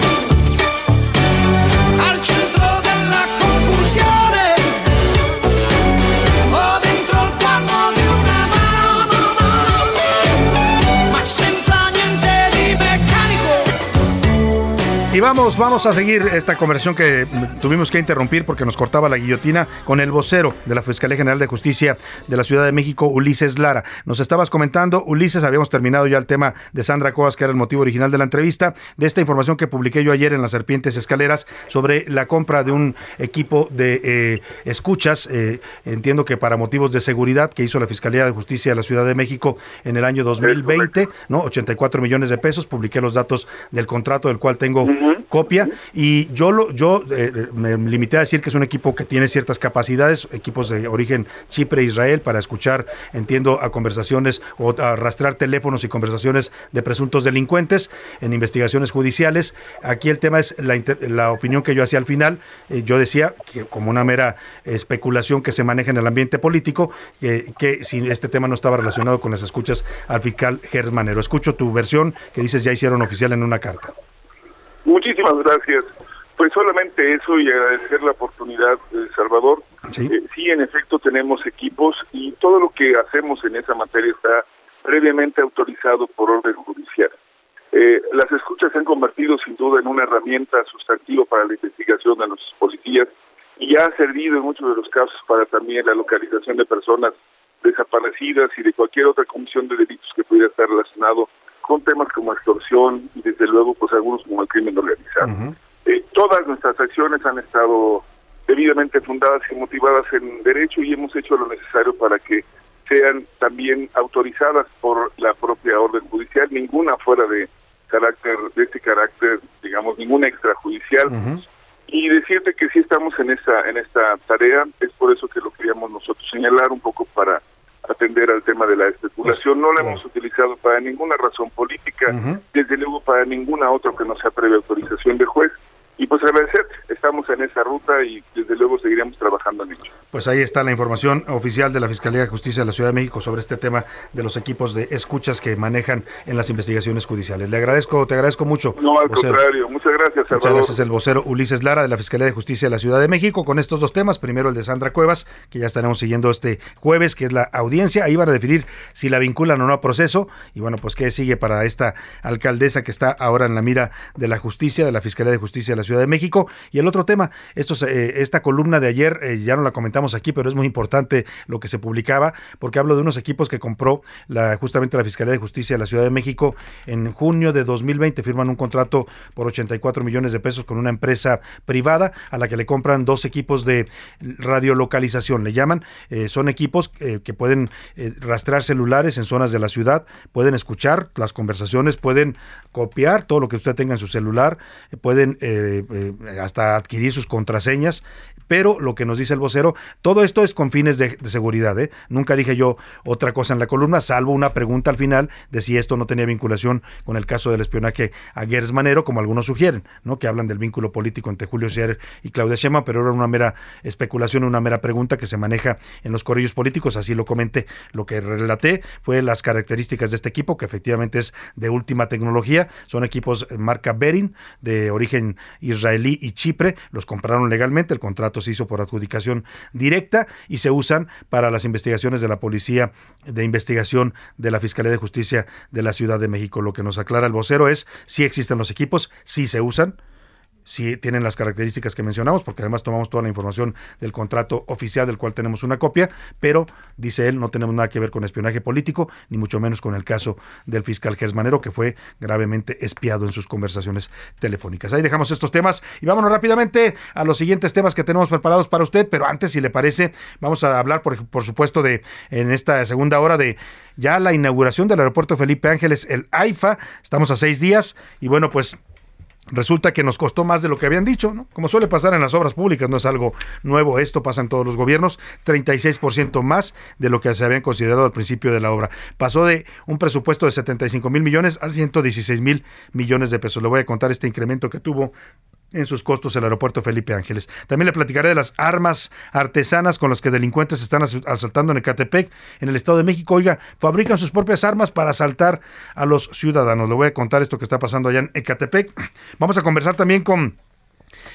Y vamos, vamos a seguir esta conversación que tuvimos que interrumpir porque nos cortaba la guillotina con el vocero de la Fiscalía General de Justicia de la Ciudad de México, Ulises Lara. Nos estabas comentando, Ulises, habíamos terminado ya el tema de Sandra Coas, que era el motivo original de la entrevista, de esta información que publiqué yo ayer en las Serpientes Escaleras sobre la compra de un equipo de eh, escuchas, eh, entiendo que para motivos de seguridad que hizo la Fiscalía de Justicia de la Ciudad de México en el año 2020, ¿no? 84 millones de pesos, publiqué los datos del contrato del cual tengo copia y yo lo yo eh, me limité a decir que es un equipo que tiene ciertas capacidades, equipos de origen Chipre Israel para escuchar, entiendo, a conversaciones o a rastrear teléfonos y conversaciones de presuntos delincuentes en investigaciones judiciales. Aquí el tema es la, la opinión que yo hacía al final. Eh, yo decía que como una mera especulación que se maneja en el ambiente político, eh, que si este tema no estaba relacionado con las escuchas al fiscal Germanero. Escucho tu versión que dices ya hicieron oficial en una carta. Muchísimas gracias. Pues solamente eso y agradecer la oportunidad, eh, Salvador. Sí. Eh, sí, en efecto tenemos equipos y todo lo que hacemos en esa materia está previamente autorizado por orden judicial. Eh, las escuchas se han convertido sin duda en una herramienta sustantiva para la investigación de los policías y ha servido en muchos de los casos para también la localización de personas desaparecidas y de cualquier otra comisión de delitos que pudiera estar relacionado con temas como extorsión y desde luego pues algunos como el crimen organizado. Eh, todas nuestras acciones han estado debidamente fundadas y motivadas en derecho y hemos hecho lo necesario para que sean también autorizadas por la propia orden judicial, ninguna fuera de carácter de este carácter, digamos, ninguna extrajudicial. Y decirte que sí estamos en esta en esta tarea, es por eso que lo queríamos nosotros señalar un poco para atender al tema de la especulación. no la hemos utilizado para ninguna razón política, desde luego para ninguna otra que no sea previa autorización de juez. Y pues agradecer, estamos en esa ruta y desde luego seguiremos trabajando en ello. Pues ahí está la información oficial de la Fiscalía de Justicia de la Ciudad de México sobre este tema de los equipos de escuchas que manejan en las investigaciones judiciales. Le agradezco, te agradezco mucho. No, al vocero. contrario, muchas gracias, Muchas Salvador. gracias, el vocero Ulises Lara de la Fiscalía de Justicia de la Ciudad de México, con estos dos temas. Primero el de Sandra Cuevas, que ya estaremos siguiendo este jueves, que es la audiencia. Ahí van a definir si la vinculan o no a proceso. Y bueno, pues qué sigue para esta alcaldesa que está ahora en la mira de la justicia, de la Fiscalía de Justicia de la Ciudad de México. Y el otro tema, estos, eh, esta columna de ayer, eh, ya no la comentamos aquí, pero es muy importante lo que se publicaba, porque hablo de unos equipos que compró la, justamente la Fiscalía de Justicia de la Ciudad de México en junio de 2020. Firman un contrato por 84 millones de pesos con una empresa privada a la que le compran dos equipos de radiolocalización, le llaman. Eh, son equipos que pueden rastrear celulares en zonas de la ciudad, pueden escuchar las conversaciones, pueden copiar todo lo que usted tenga en su celular, pueden eh, hasta adquirir sus contraseñas, pero lo que nos dice el vocero, todo esto es con fines de, seguridad. ¿eh? Nunca dije yo otra cosa en la columna, salvo una pregunta al final de si esto no tenía vinculación con el caso del espionaje a Gers Manero, como algunos sugieren, ¿no? que hablan del vínculo político entre Julio Scherer y Claudia Sheinbaum, pero era una mera especulación, una mera pregunta que se maneja en los corrillos políticos, así lo comenté. Lo que relaté fue las características de este equipo, que efectivamente es de última tecnología, son equipos marca Berin, de origen israelí y Chipre, los compraron legalmente, el contrato se hizo por adjudicación directa y se usan para las investigaciones de la Policía de Investigación de la Fiscalía de Justicia de la Ciudad de México. Lo que nos aclara el vocero es si existen los equipos, si se usan, si tienen las características que mencionamos, porque además tomamos toda la información del contrato oficial del cual tenemos una copia, pero dice él, no tenemos nada que ver con espionaje político, ni mucho menos con el caso del fiscal Gersmanero, que fue gravemente espiado en sus conversaciones telefónicas. Ahí dejamos estos temas y vámonos rápidamente a los siguientes temas que tenemos preparados para usted, pero antes, si le parece, vamos a hablar, por, por supuesto, de en esta segunda hora de ya la inauguración del aeropuerto Felipe Ángeles, el AIFA. Estamos a seis días y bueno, pues Resulta que nos costó más de lo que habían dicho, ¿no? Como suele pasar en las obras públicas, no es algo nuevo, esto pasa en todos los gobiernos, 36% más de lo que se habían considerado al principio de la obra. Pasó de un presupuesto de 75 mil millones a 116 mil millones de pesos. Le voy a contar este incremento que tuvo en sus costos el aeropuerto Felipe Ángeles. También le platicaré de las armas artesanas con las que delincuentes están as- asaltando en Ecatepec, en el Estado de México. Oiga, fabrican sus propias armas para asaltar a los ciudadanos. Le voy a contar esto que está pasando allá en Ecatepec. Vamos a conversar también con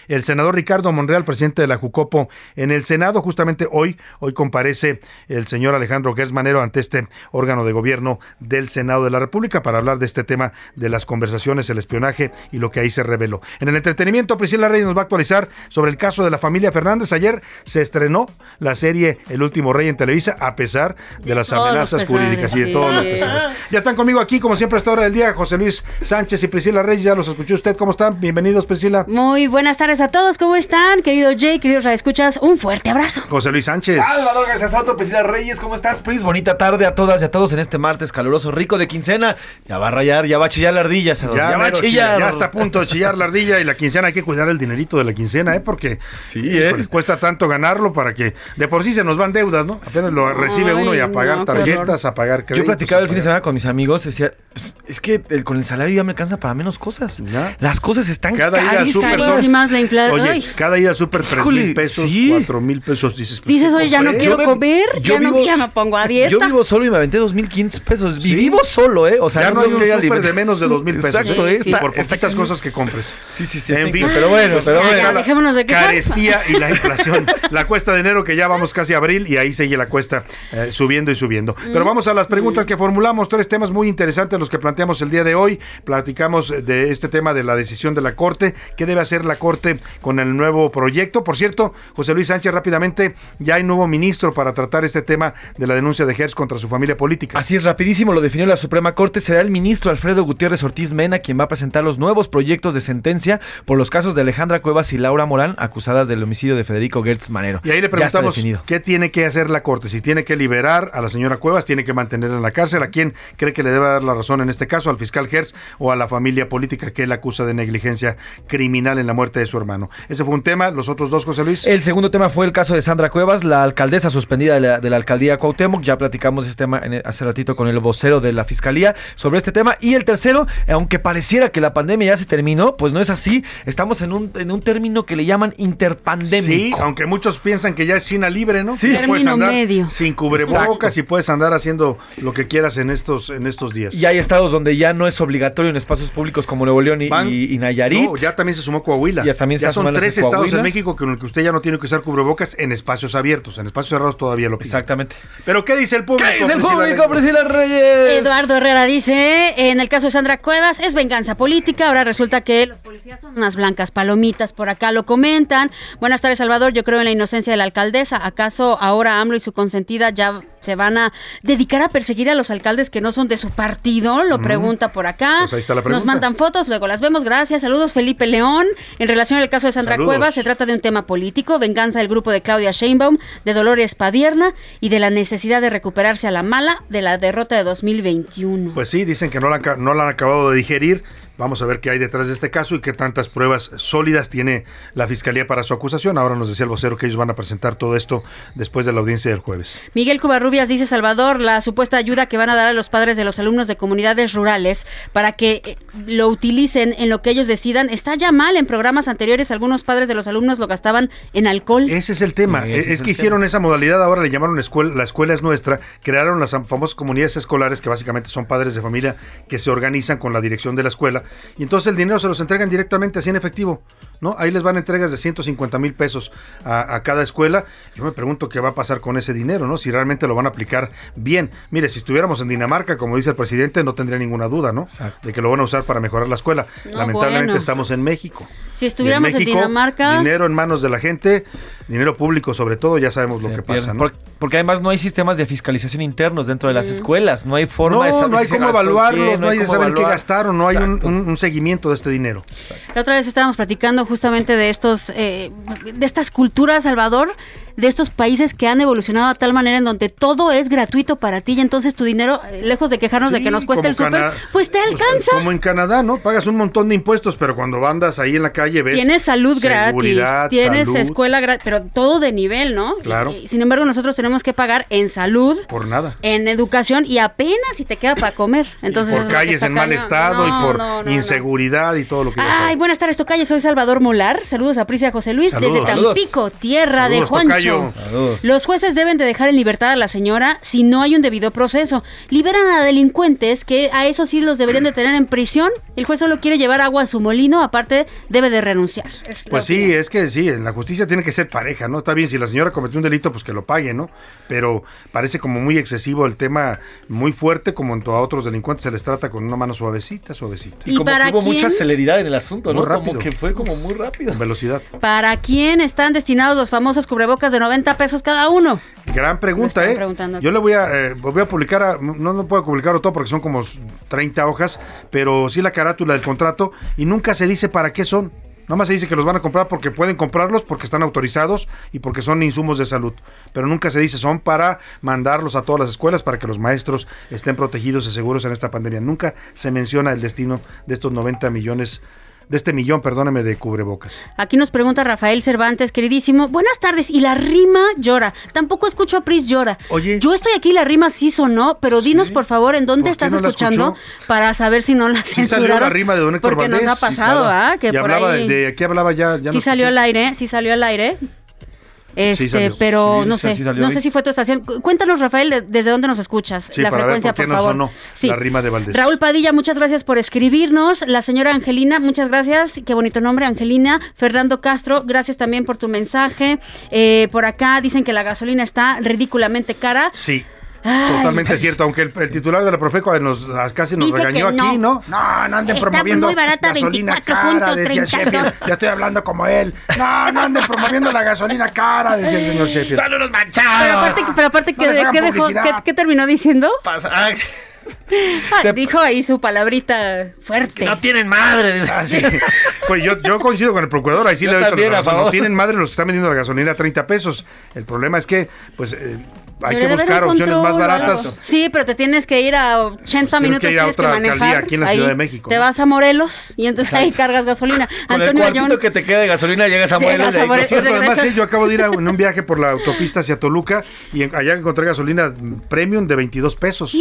el senador Ricardo Monreal, presidente de la Jucopo, en el Senado, justamente hoy, hoy comparece el señor Alejandro Gersmanero ante este órgano de gobierno del Senado de la República para hablar de este tema de las conversaciones, el espionaje y lo que ahí se reveló. En el entretenimiento, Priscila Reyes nos va a actualizar sobre el caso de la familia Fernández. Ayer se estrenó la serie El último rey en Televisa, a pesar de las amenazas pesares, jurídicas y de sí. todos los pesares. Ya están conmigo aquí, como siempre, a esta hora del día, José Luis Sánchez y Priscila Reyes. Ya los escuchó usted. ¿Cómo están? Bienvenidos, Priscila. Muy buenas tardes a todos, ¿cómo están? Querido Jay, queridos escuchas, un fuerte abrazo. José Luis Sánchez. Salvador García Soto, Priscila Reyes, ¿cómo estás, Pris? Bonita tarde a todas y a todos en este martes caluroso, rico de quincena. Ya va a rayar, ya va a chillar la ardilla, Salvador, Ya, ya, va a chillar. chilla, ya está a punto de chillar la ardilla y la quincena hay que cuidar el dinerito de la quincena, ¿eh? Porque híjole, cuesta tanto ganarlo para que de por sí se nos van deudas, ¿no? Apenas lo recibe Ay, uno y a pagar no, tarjetas, a pagar créditos. Yo platicaba el fin de semana con mis amigos, decía, "Pues, es que el- con el salario ya me alcanza para menos cosas. Las cosas están Cada carísimas. Más la inflación. Oye, cada día súper 3 Híjole, mil pesos, sí. 4 mil pesos. Dices, pues, Dices, ¿qué oye, ya no quiero me- comer, yo ya, no, vivo- ya me pongo a [laughs] dieta. Yo vivo solo y me aventé 2.500 pesos. Vivimos solo, ¿eh? O sea, ya no hay un súper de menos de 2 mil pesos. Exacto, ¿eh? ¿eh? Y Está- por poquitas cosas que compres. Sí, sí, sí. En fin, pero bueno, pues, pero bueno. ya dejémonos de quejar. Carestía y la inflación. [laughs] la cuesta de enero que ya vamos casi a abril y ahí sigue la cuesta eh, subiendo y subiendo. Pero vamos a las preguntas que formulamos. Tres temas muy interesantes los que planteamos el día de hoy. Platicamos de este tema de la decisión de la Corte. ¿Qué debe hacer la Corte con el nuevo proyecto? Por cierto, José Luis Sánchez, rápidamente, ya hay nuevo ministro para tratar este tema de la denuncia de Gers contra su familia política. Así es, rapidísimo, lo definió la Suprema Corte. Será el ministro Alfredo Gutiérrez Ortiz Mena quien va a presentar los nuevos proyectos de sentencia por los casos de Alejandra Cuevas y Laura Morán, acusadas del homicidio de Federico Gertz Manero. Y ahí le preguntamos qué tiene que hacer la Corte, si tiene que liberar a la señora Cuevas, tiene que mantenerla en la cárcel, a quién cree que le debe dar la razón en este caso, al fiscal Gers o a la familia política que él acusa de negligencia criminal en la muerte de su hermano. Ese fue un tema, los otros dos, José Luis. El segundo tema fue el caso de Sandra Cuevas, la alcaldesa suspendida de la, de la alcaldía Cuauhtémoc. Ya platicamos este tema en- hace ratito con el vocero de la fiscalía sobre este tema. Y el tercero, aunque pareciera que la pandemia ya se terminó, pues no es así. Estamos en un, en un término que le llaman interpandémico. Sí, aunque muchos piensan que ya es China libre, ¿no? Sí. Ya puedes Término andar medio. sin cubrebocas y puedes andar haciendo lo que quieras en estos en estos días. Y hay estados donde ya no es obligatorio en espacios públicos como Nuevo León y, Van- y- y Nayarit. No, ya también se sumó Coahuila. Ya también se son tres estados en. México con el que usted ya no tiene que usar cubrebocas en espacios abiertos. En espacios cerrados todavía lo pide. Exactamente. Pero ¿qué dice el público? ¿Qué dice el Priscila público? Priscila Reyes? Eduardo Herrera dice, en el caso de Sandra Cuevas, es venganza política. Ahora resulta que los policías son unas blancas palomitas. Por acá lo comentan. Buenas tardes, Salvador. Yo creo en la inocencia de la alcaldesa. ¿Acaso ahora AMLO y su consentida ya se van a dedicar a perseguir a los alcaldes que no son de su partido? Lo pregunta por acá. Pues ahí está la Nos pregunta. mandan fotos, luego las vemos. Gracias. Saludos, Felipe León. En relación al caso de Sandra Saludos. Cuevas, se trata de un tema político. Venganza del grupo de Claudia Sheinbaum, de Dolores Padierna y de la necesidad de recuperarse a la mala de la derrota de 2021. Pues sí, dicen que no la, no la han acabado de digerir. Vamos a ver qué hay detrás de este caso y qué tantas pruebas sólidas tiene la fiscalía para su acusación. Ahora nos decía el vocero que ellos van a presentar todo esto después de la audiencia del jueves. Miguel Cubarrubias dice Salvador, la supuesta ayuda que van a dar a los padres de los alumnos de comunidades rurales para que eh, lo utilicen en lo que ellos decidan está ya mal. En programas anteriores algunos padres de los alumnos lo gastaban en alcohol. Ese es el tema. Sí, es, es que hicieron esa modalidad, ahora le llamaron escuela, la escuela es nuestra, crearon las famosas comunidades escolares que básicamente son padres de familia que se organizan con la dirección de la escuela y entonces el dinero se los entregan directamente así en efectivo, ¿no? Ahí les van entregas de 150 mil pesos a, a cada escuela. Yo me pregunto qué va a pasar con ese dinero, ¿no? Si realmente lo van a aplicar bien. Mire, si estuviéramos en Dinamarca, como dice el presidente, no tendría ninguna duda, ¿no? Exacto. De que lo van a usar para mejorar la escuela. No, Lamentablemente bueno. estamos en México. Si estuviéramos en Dinamarca- Dinero en manos de la gente, dinero público sobre todo, ya sabemos lo que pierde. pasa, ¿no? Por- porque además no hay sistemas de fiscalización internos dentro de las escuelas, no hay forma de No, saber no hay si cómo evaluarlos, qué, no hay de cómo saber qué evaluar. gastaron, no hay un, Exacto. un- un seguimiento de este dinero. La otra vez estábamos platicando justamente de estos, eh, de estas culturas, Salvador, de estos países que han evolucionado a tal manera en donde todo es gratuito para ti y entonces tu dinero, eh, lejos de quejarnos de que nos cueste como el súper, pues te alcanza. Como en Canadá, ¿no? Pagas un montón de impuestos, pero cuando andas ahí en la calle ves Tienes salud gratis, tienes salud, escuela gratis, pero todo de nivel, ¿no? Claro. Y- y sin embargo, nosotros tenemos que pagar en salud, por nada. en educación y apenas si te queda para comer. Entonces, por calles en mal estado No, y por no, no, no. inseguridad y todo lo que Ay, buenas tardes, Tocayo. Soy Salvador Molar. Saludos a Prisia José Luis Saludos. desde. Tampico, tierra de Juancho. Tocayo. Saludos. Los jueces deben de dejar en libertad a la señora si no hay un debido proceso. Liberan a delincuentes que a eso sí los deberían de tener en prisión. El juez solo quiere llevar agua a su molino, aparte debe de renunciar. Es Pues sí, opinión. es que sí, en la justicia tiene que ser pareja, ¿no? Está bien, si la señora cometió un delito, pues que lo pague, ¿no? Pero parece como muy excesivo el tema, muy fuerte, como en a otros delincuentes se les trata con una mano suavecita, suavecita, Y, ¿Y como para que hubo quién? mucha celeridad en el asunto, Muy ¿no? rápido. Como que fue como muy rápido. con velocidad. ¿Para quién están destinados los famosos cubrebocas de 90 pesos cada uno? Gran pregunta, ¿eh? Yo le voy a, eh, voy a publicar, a- no, no puedo publicarlo todo porque son como 30 hojas, pero sí la carátula del contrato y nunca se dice para qué son. Nomás se dice que los van a comprar porque pueden comprarlos, porque están autorizados y porque son insumos de salud. Pero nunca se dice son para mandarlos a todas las escuelas para que los maestros estén protegidos y seguros en esta pandemia. Nunca se menciona el destino de estos 90 millones de este millón, perdóneme, de cubrebocas. Aquí nos pregunta Rafael Cervantes, queridísimo. Buenas tardes. Y la rima llora. Tampoco escucho a Pris llora. Oye. Yo estoy aquí, la rima sí sonó, pero dinos por favor en dónde ¿Por qué estás no escuchando para saber si no la Sí censuraron. salió la rima de Don Héctor Porque Valdés. nos ha sí, pasado, claro. ¿ah? Que y por hablaba, ahí... de aquí hablaba ya. ya sí no salió al aire, sí salió al aire. Este, salió. pero Sí, no sé, sí no sé si fue tu estación. Cu- Cuéntanos, Rafael, de- desde dónde nos escuchas. La para ver frecuencia, por qué por no favor. sonó la rima de Valdés. Raúl Padilla, muchas gracias por escribirnos. La señora Angelina, muchas gracias. Qué bonito nombre, Angelina. Fernando Castro, gracias también por tu mensaje. Eh, por acá dicen que la gasolina está ridículamente cara. Sí. Ay. Totalmente cierto, aunque el, el titular de la Profeco nos, casi nos Dice regañó aquí, no. ¿no? No, no anden Está promoviendo muy barata, gasolina cara, decía 24.32. Sheffield. Ya estoy hablando como él. No, no anden promoviendo la gasolina cara, decía el señor Sheffield. Son unos Pero manchados. aparte, pero aparte No ¿qué, dejó- publicidad. qué- qué terminó diciendo? Pasa- ah, Ah, [laughs] dijo ahí su palabrita fuerte. no tienen madre. Ah, sí. Pues yo, yo coincido con el procurador, ahí sí Yo le doy también, a razón. No favor. tienen madre los que están vendiendo la gasolina a 30 pesos. El problema es que, pues, eh, hay Debería que buscar opciones más baratas. Sí, pero te tienes que ir a 80 Tienes que minutos, ir a tienes que otra manejar. alcaldía aquí en la Ahí Ciudad de México, Te ¿no? vas a Morelos y entonces ahí cargas gasolina. Con el Antonio cuartito Ayón, que te queda de gasolina llegas a Llegas Morelos. y a ahí Morelos. Cierto, además, sí, yo acabo de ir a- en un viaje por la autopista hacia Toluca y en- allá encontré gasolina premium de 22 pesos.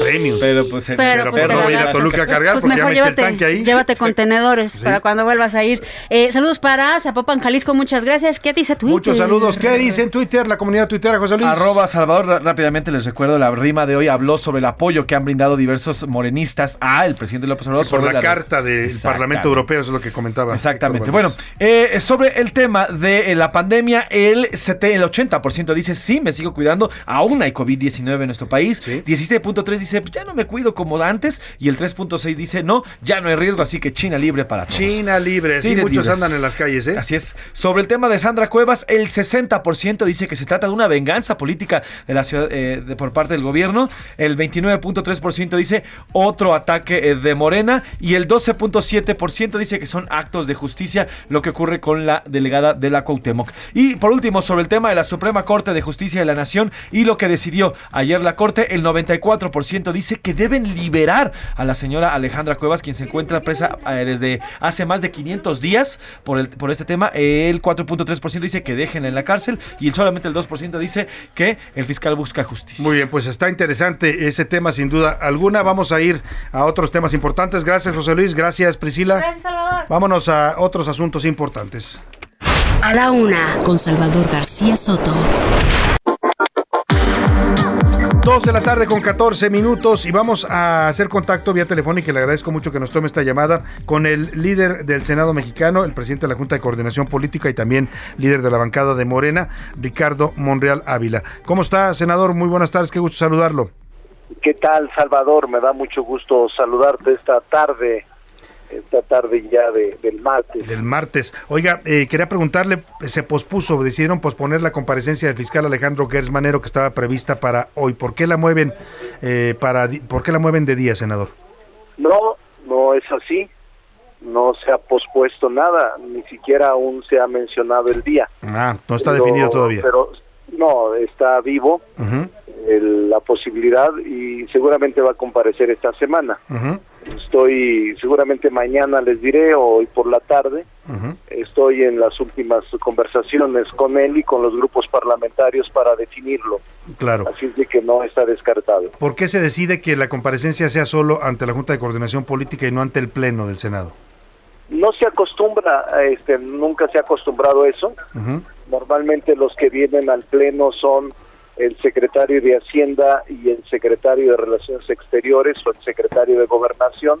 Premium. Pero pues, Pero, Pero pues, la voy a ir a. Toluca a cargar Pues porque ya mejor me eché el tanque ahí. llévate contenedores para cuando vuelvas a ir. Eh, saludos para Zapopan, Jalisco, muchas gracias. ¿Qué dice Twitter? Muchos saludos. ¿Qué dice en Twitter la comunidad tuitera, José Luis? Arroba Salvador, rápidamente les recuerdo, la rima de hoy habló sobre el apoyo que han brindado diversos morenistas al presidente López Obrador. Sí, por la carta del. Parlamento Europeo, es lo que comentaba. Exactamente. Bueno, eh, sobre el tema de eh, la pandemia, el, 7 el 80% dice sí, me sigo cuidando. Aún hay COVID-19 en nuestro país. 17.3 dice "Pues ya no me cuido como antes. Y el 3.6 dice no, ya no hay riesgo, así que China libre para todos. China libre, sí, muchos libres. andan en las calles, ¿eh? Así es. Sobre el tema de Sandra Cuevas, el 60% dice que se trata de una venganza política eh, de- por parte del gobierno. El 29.3% dice otro ataque eh, de Morena. Y el 12.7% dice que son actos de justicia lo que ocurre con la delegada de la Cuauhtémoc. Y por último, sobre el tema de la Suprema Corte de Justicia de la Nación y lo que decidió ayer la Corte, el 94% dice que deben liberar a la señora Alejandra Cuevas, quien se encuentra presa eh, desde hace más de 500 días por este tema. El 4.3% dice que déjenla en la cárcel y solamente el 2% dice que el fiscal busca justicia. Muy bien, pues está interesante ese tema sin duda alguna. Vamos a ir a otros temas importantes. Gracias, José Luis. Gracias, Priscila. Gracias, Salvador. Vámonos a otros asuntos importantes. A la una, con Salvador García Soto. Dos de la tarde con 14 minutos y vamos a hacer contacto vía telefónica y le agradezco mucho que nos tome esta llamada con el líder del Senado mexicano, el presidente de la Junta de Coordinación Política y también líder de la bancada de Morena, Ricardo Monreal Ávila. ¿Cómo está, senador? Muy buenas tardes, qué gusto saludarlo. ¿Qué tal, Salvador? Me da mucho gusto saludarte esta tarde, esta tarde ya de, del martes. Del martes. Oiga, eh, quería preguntarle, se pospuso, decidieron posponer la comparecencia del fiscal Alejandro Gersmanero que estaba prevista para hoy. ¿Por qué la mueven eh, para, por qué la mueven de día, senador? No, no es así. No se ha pospuesto nada, ni siquiera aún se ha mencionado el día. Ah, no está Pero- definido todavía. Pero no, está vivo el- la posibilidad y seguramente va a comparecer esta semana. ujú, Estoy, seguramente mañana les diré, o hoy por la tarde, estoy en las últimas conversaciones con él y con los grupos parlamentarios para definirlo. Claro. Así es de que no está descartado. ¿Por qué se decide que la comparecencia sea solo ante la Junta de Coordinación Política y no ante el Pleno del Senado? No se acostumbra, este, nunca se ha acostumbrado a eso. Normalmente los que vienen al pleno son el secretario de Hacienda y el secretario de Relaciones Exteriores o el secretario de Gobernación,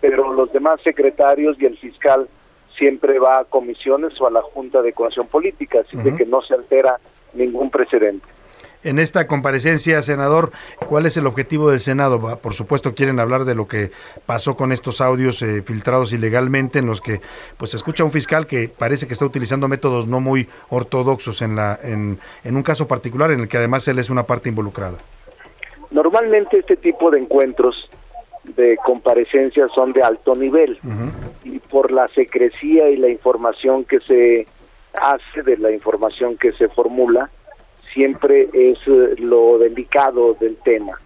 pero los demás secretarios y el fiscal siempre va a comisiones o a la Junta de Coordinación Política, así de que no se altera ningún precedente. En esta comparecencia, senador, ¿cuál es el objetivo del Senado? Por supuesto, quieren hablar de lo que pasó con estos audios eh, filtrados ilegalmente, en los que pues se escucha un fiscal que parece que está utilizando métodos no muy ortodoxos en, la, en, en un caso particular en el que además él es una parte involucrada. Normalmente este tipo de encuentros de comparecencias son de alto nivel y por la secrecía y la información que se hace, de la información que se formula, siempre es eh, lo delicado del tema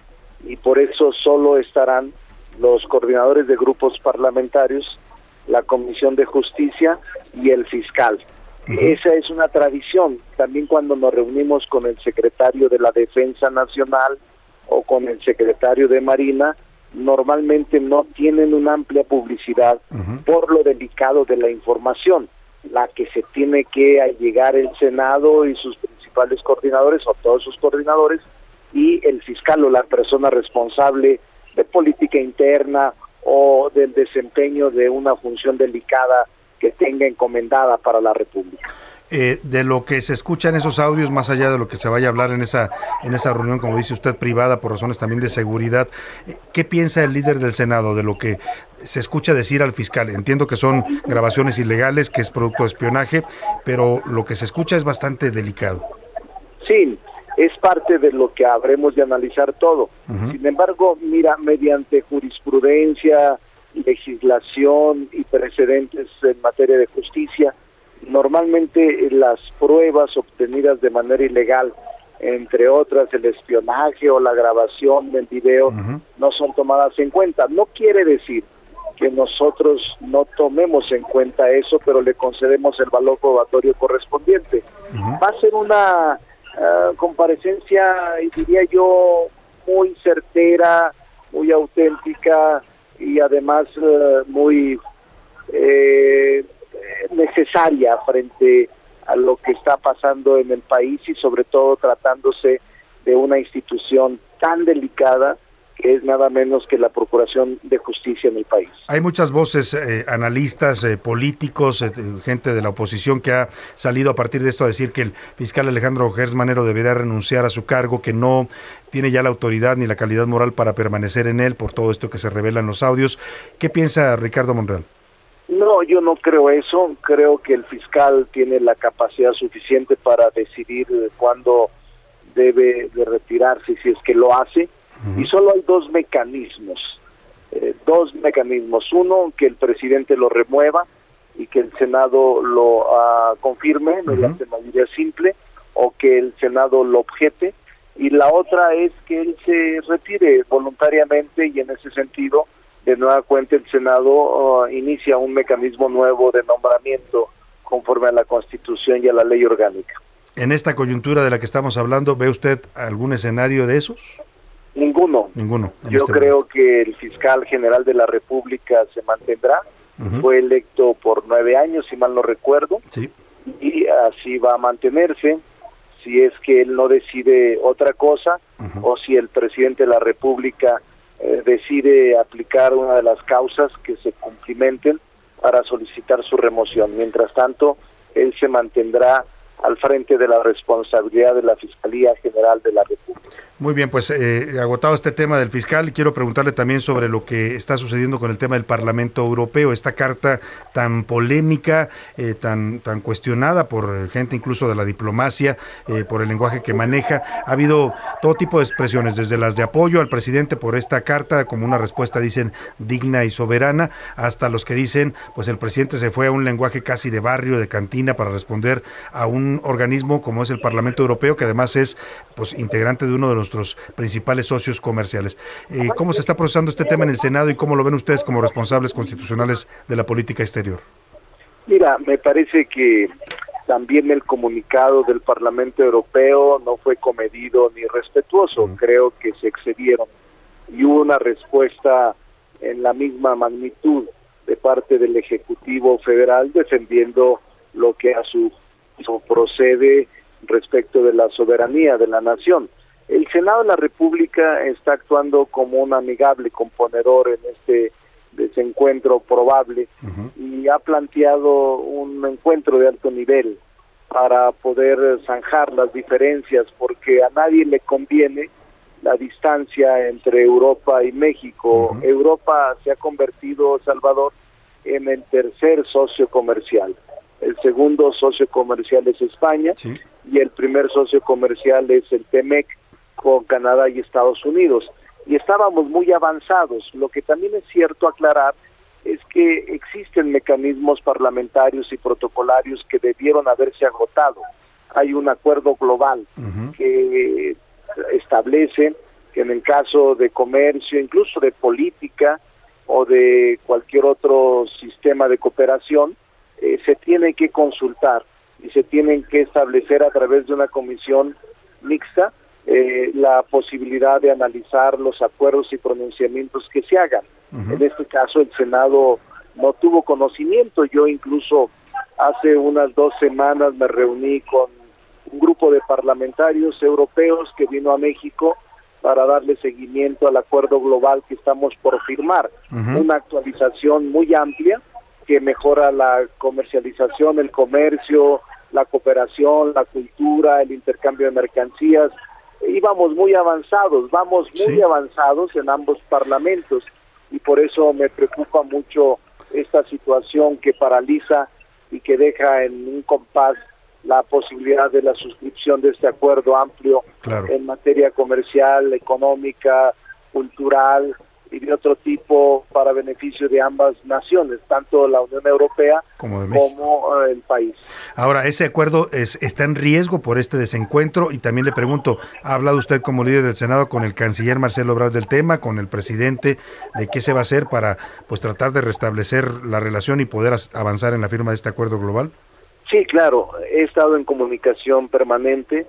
y por eso solo estarán los coordinadores de grupos parlamentarios la Comisión de Justicia y el fiscal. Esa es una tradición. También cuando nos reunimos con el secretario de la Defensa Nacional o con el secretario de Marina, normalmente no tienen una amplia publicidad por lo delicado de la información, la que se tiene que llegar el Senado y sus principales coordinadores o todos sus coordinadores y el fiscal o la persona responsable de política interna o del desempeño de una función delicada que tenga encomendada para la República. Eh, de lo que se escucha en esos audios, más allá de lo que se vaya a hablar en esa, en esa reunión, como dice usted, privada, por razones también de seguridad, eh, ¿qué piensa el líder del Senado de lo que se escucha decir al fiscal? Entiendo que son grabaciones ilegales, que es producto de espionaje, pero lo que se escucha es bastante delicado. Sí, es parte de lo que habremos de analizar todo. Sin embargo, mira, mediante jurisprudencia, legislación y precedentes en materia de justicia, normalmente las pruebas obtenidas de manera ilegal, entre otras el espionaje o la grabación del video, no son tomadas en cuenta. No quiere decir que nosotros no tomemos en cuenta eso, pero le concedemos el valor probatorio correspondiente. Va a ser una eh, comparecencia, diría yo, muy certera, muy auténtica y además eh, muy eh, necesaria frente a lo que está pasando en el país y sobre todo tratándose de una institución tan delicada que es nada menos que la Procuración de Justicia en el país. Hay muchas voces, eh, analistas, eh, políticos, eh, gente de la oposición que ha salido a partir de esto a decir que el fiscal Alejandro Gers Manero debería renunciar a su cargo, que no tiene ya la autoridad ni la calidad moral para permanecer en él por todo esto que se revela en los audios. ¿Qué piensa Ricardo Monreal? No, yo no creo eso. Creo que el fiscal tiene la capacidad suficiente para decidir cuándo debe de retirarse si es que lo hace y solo hay dos mecanismos, eh, dos mecanismos. Uno, que el presidente lo remueva y que el Senado lo ah, confirme mediante mayoría simple o que el Senado lo objete. Y la otra es que él se retire voluntariamente y en ese sentido, de nueva cuenta, el Senado ah, inicia un mecanismo nuevo de nombramiento conforme a la Constitución y a la ley orgánica. En esta coyuntura de la que estamos hablando, ¿ve usted algún escenario de esos? Ninguno. Ninguno. Yo este creo que el fiscal general de la República se mantendrá. Fue electo por nueve años, si mal no recuerdo. Sí. Y así va a mantenerse. Si es que él no decide otra cosa, o si el presidente de la República eh, decide aplicar una de las causas que se cumplimenten para solicitar su remoción. Mientras tanto, él se mantendrá al frente de la responsabilidad de la Fiscalía General de la República. Muy bien, pues eh, agotado este tema del fiscal, quiero preguntarle también sobre lo que está sucediendo con el tema del Parlamento Europeo, esta carta tan polémica, eh, tan, tan cuestionada por gente incluso de la diplomacia, eh, por el lenguaje que maneja. Ha habido todo tipo de expresiones, desde las de apoyo al presidente por esta carta, como una respuesta, dicen, digna y soberana, hasta los que dicen, pues el presidente se fue a un lenguaje casi de barrio, de cantina, para responder a un organismo como es el Parlamento Europeo, que además es pues integrante de uno de nuestros principales socios comerciales. Eh, ¿Cómo se está procesando este tema en el Senado y cómo lo ven ustedes como responsables constitucionales de la política exterior? Mira, me parece que también el comunicado del Parlamento Europeo no fue comedido ni respetuoso, creo que se excedieron y hubo una respuesta en la misma magnitud de parte del Ejecutivo Federal defendiendo lo que a su, su procede respecto de la soberanía de la nación. El Senado de la República está actuando como un amigable componedor en este desencuentro probable y ha planteado un encuentro de alto nivel para poder zanjar las diferencias porque a nadie le conviene la distancia entre Europa y México. Europa se ha convertido, Salvador, en el tercer socio comercial. El segundo socio comercial es España y el primer socio comercial es el TEMEC con Canadá y Estados Unidos. Y estábamos muy avanzados. Lo que también es cierto aclarar es que existen mecanismos parlamentarios y protocolarios que debieron haberse agotado. Hay un acuerdo global que establece que en el caso de comercio, incluso de política, o de cualquier otro sistema de cooperación, eh, se tiene que consultar y se tienen que establecer a través de una comisión mixta eh, la posibilidad de analizar los acuerdos y pronunciamientos que se hagan. En este caso, el Senado no tuvo conocimiento. Yo incluso hace unas dos semanas me reuní con un grupo de parlamentarios europeos que vino a México para darle seguimiento al acuerdo global que estamos por firmar. Una actualización muy amplia que mejora la comercialización, el comercio, la cooperación, la cultura, el intercambio de mercancías. Y vamos muy avanzados, vamos muy avanzados en ambos parlamentos. Y por eso me preocupa mucho esta situación que paraliza y que deja en un compás la posibilidad de la suscripción de este acuerdo amplio en materia comercial, económica, cultural y de otro tipo para beneficio de ambas naciones, tanto la Unión Europea Como como eh, el país. Ahora, ese acuerdo es, está en riesgo por este desencuentro y también le pregunto, ¿ha hablado usted como líder del Senado con el canciller Marcelo Ebrard del tema, con el presidente, de qué se va a hacer para pues tratar de restablecer la relación y poder avanzar en la firma de este acuerdo global? Sí, claro, he estado en comunicación permanente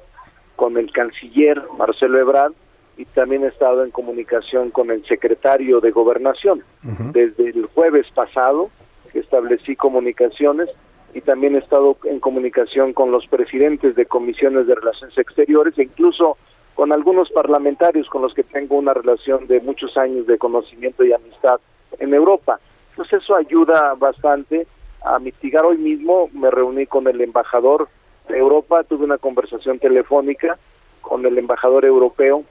con el canciller Marcelo Ebrard y también he estado en comunicación con el secretario de Gobernación. Desde el jueves pasado que establecí comunicaciones y también he estado en comunicación con los presidentes de comisiones de relaciones exteriores e incluso con algunos parlamentarios con los que tengo una relación de muchos años de conocimiento y amistad en Europa. Entonces eso ayuda bastante a mitigar. Hoy mismo me reuní con el embajador de Europa, tuve una conversación telefónica con el embajador europeo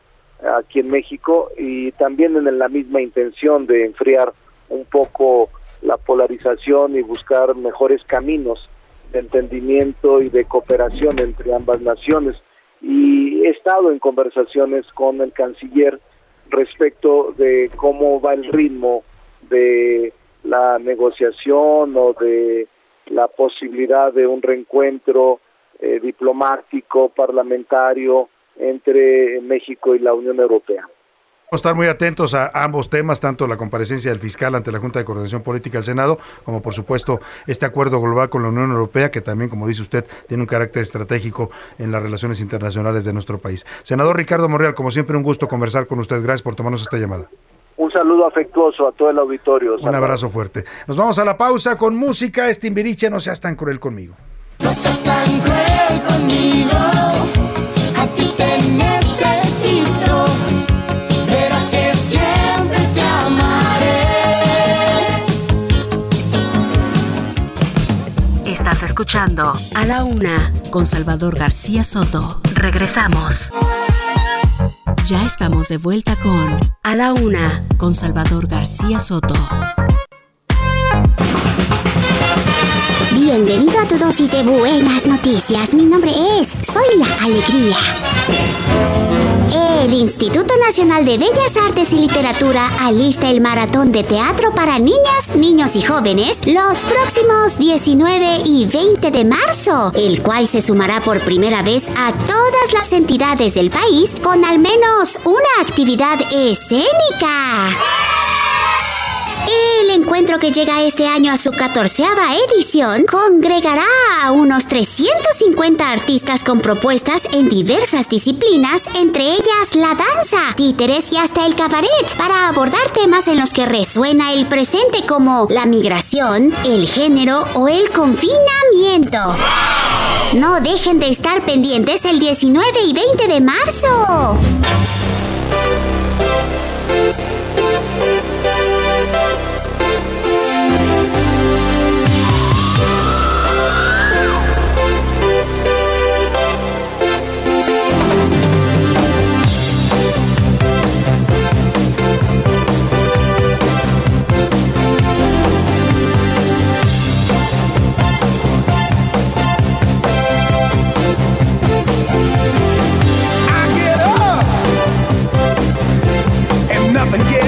aquí en México y también en la misma intención de enfriar un poco la polarización y buscar mejores caminos de entendimiento y de cooperación entre ambas naciones. Y he estado en conversaciones con el canciller respecto de cómo va el ritmo de la negociación o de la posibilidad de un reencuentro eh, diplomático, parlamentario entre México y la Unión Europea. Vamos a estar muy atentos a ambos temas, tanto la comparecencia del fiscal ante la Junta de Coordinación Política del Senado, como por supuesto este acuerdo global con la Unión Europea, que también, como dice usted, tiene un carácter estratégico en las relaciones internacionales de nuestro país. Senador Ricardo Monreal, como siempre, un gusto conversar con usted. Gracias por tomarnos esta llamada. Un saludo afectuoso a todo el auditorio. Un abrazo fuerte. Nos vamos a la pausa con música. Este no seas tan cruel conmigo. No seas tan cruel conmigo, escuchando A la Una con Salvador García Soto. Regresamos. Ya estamos de vuelta con A la Una con Salvador García Soto. Bienvenido a tu dosis de buenas noticias. Mi nombre es Soy la Alegría. El Instituto Nacional de Bellas Artes y Literatura alista el maratón de teatro para niñas, niños y jóvenes los próximos 19 y 20 de marzo, el cual se sumará por primera vez a todas las entidades del país con al menos una actividad escénica. El encuentro que llega este año a su catorceava edición congregará a unos 350 artistas con propuestas en diversas disciplinas, entre ellas la danza, títeres y hasta el cabaret, para abordar temas en los que resuena el presente como la migración, el género o el confinamiento. No dejen de estar pendientes el 19 y 20 de marzo.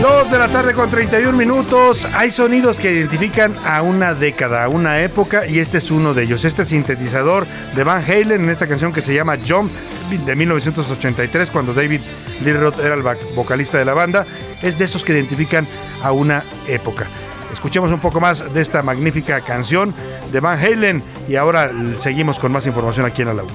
2 de la tarde con 31 minutos. Hay sonidos que identifican a una década, a una época, y este es uno de ellos. Este sintetizador de Van Halen en esta canción que se llama Jump de 1983, cuando David Lee Roth era el vocalista de la banda, es de esos que identifican a una época. Escuchemos un poco más de esta magnífica canción de Van Halen y ahora seguimos con más información aquí en la laguna.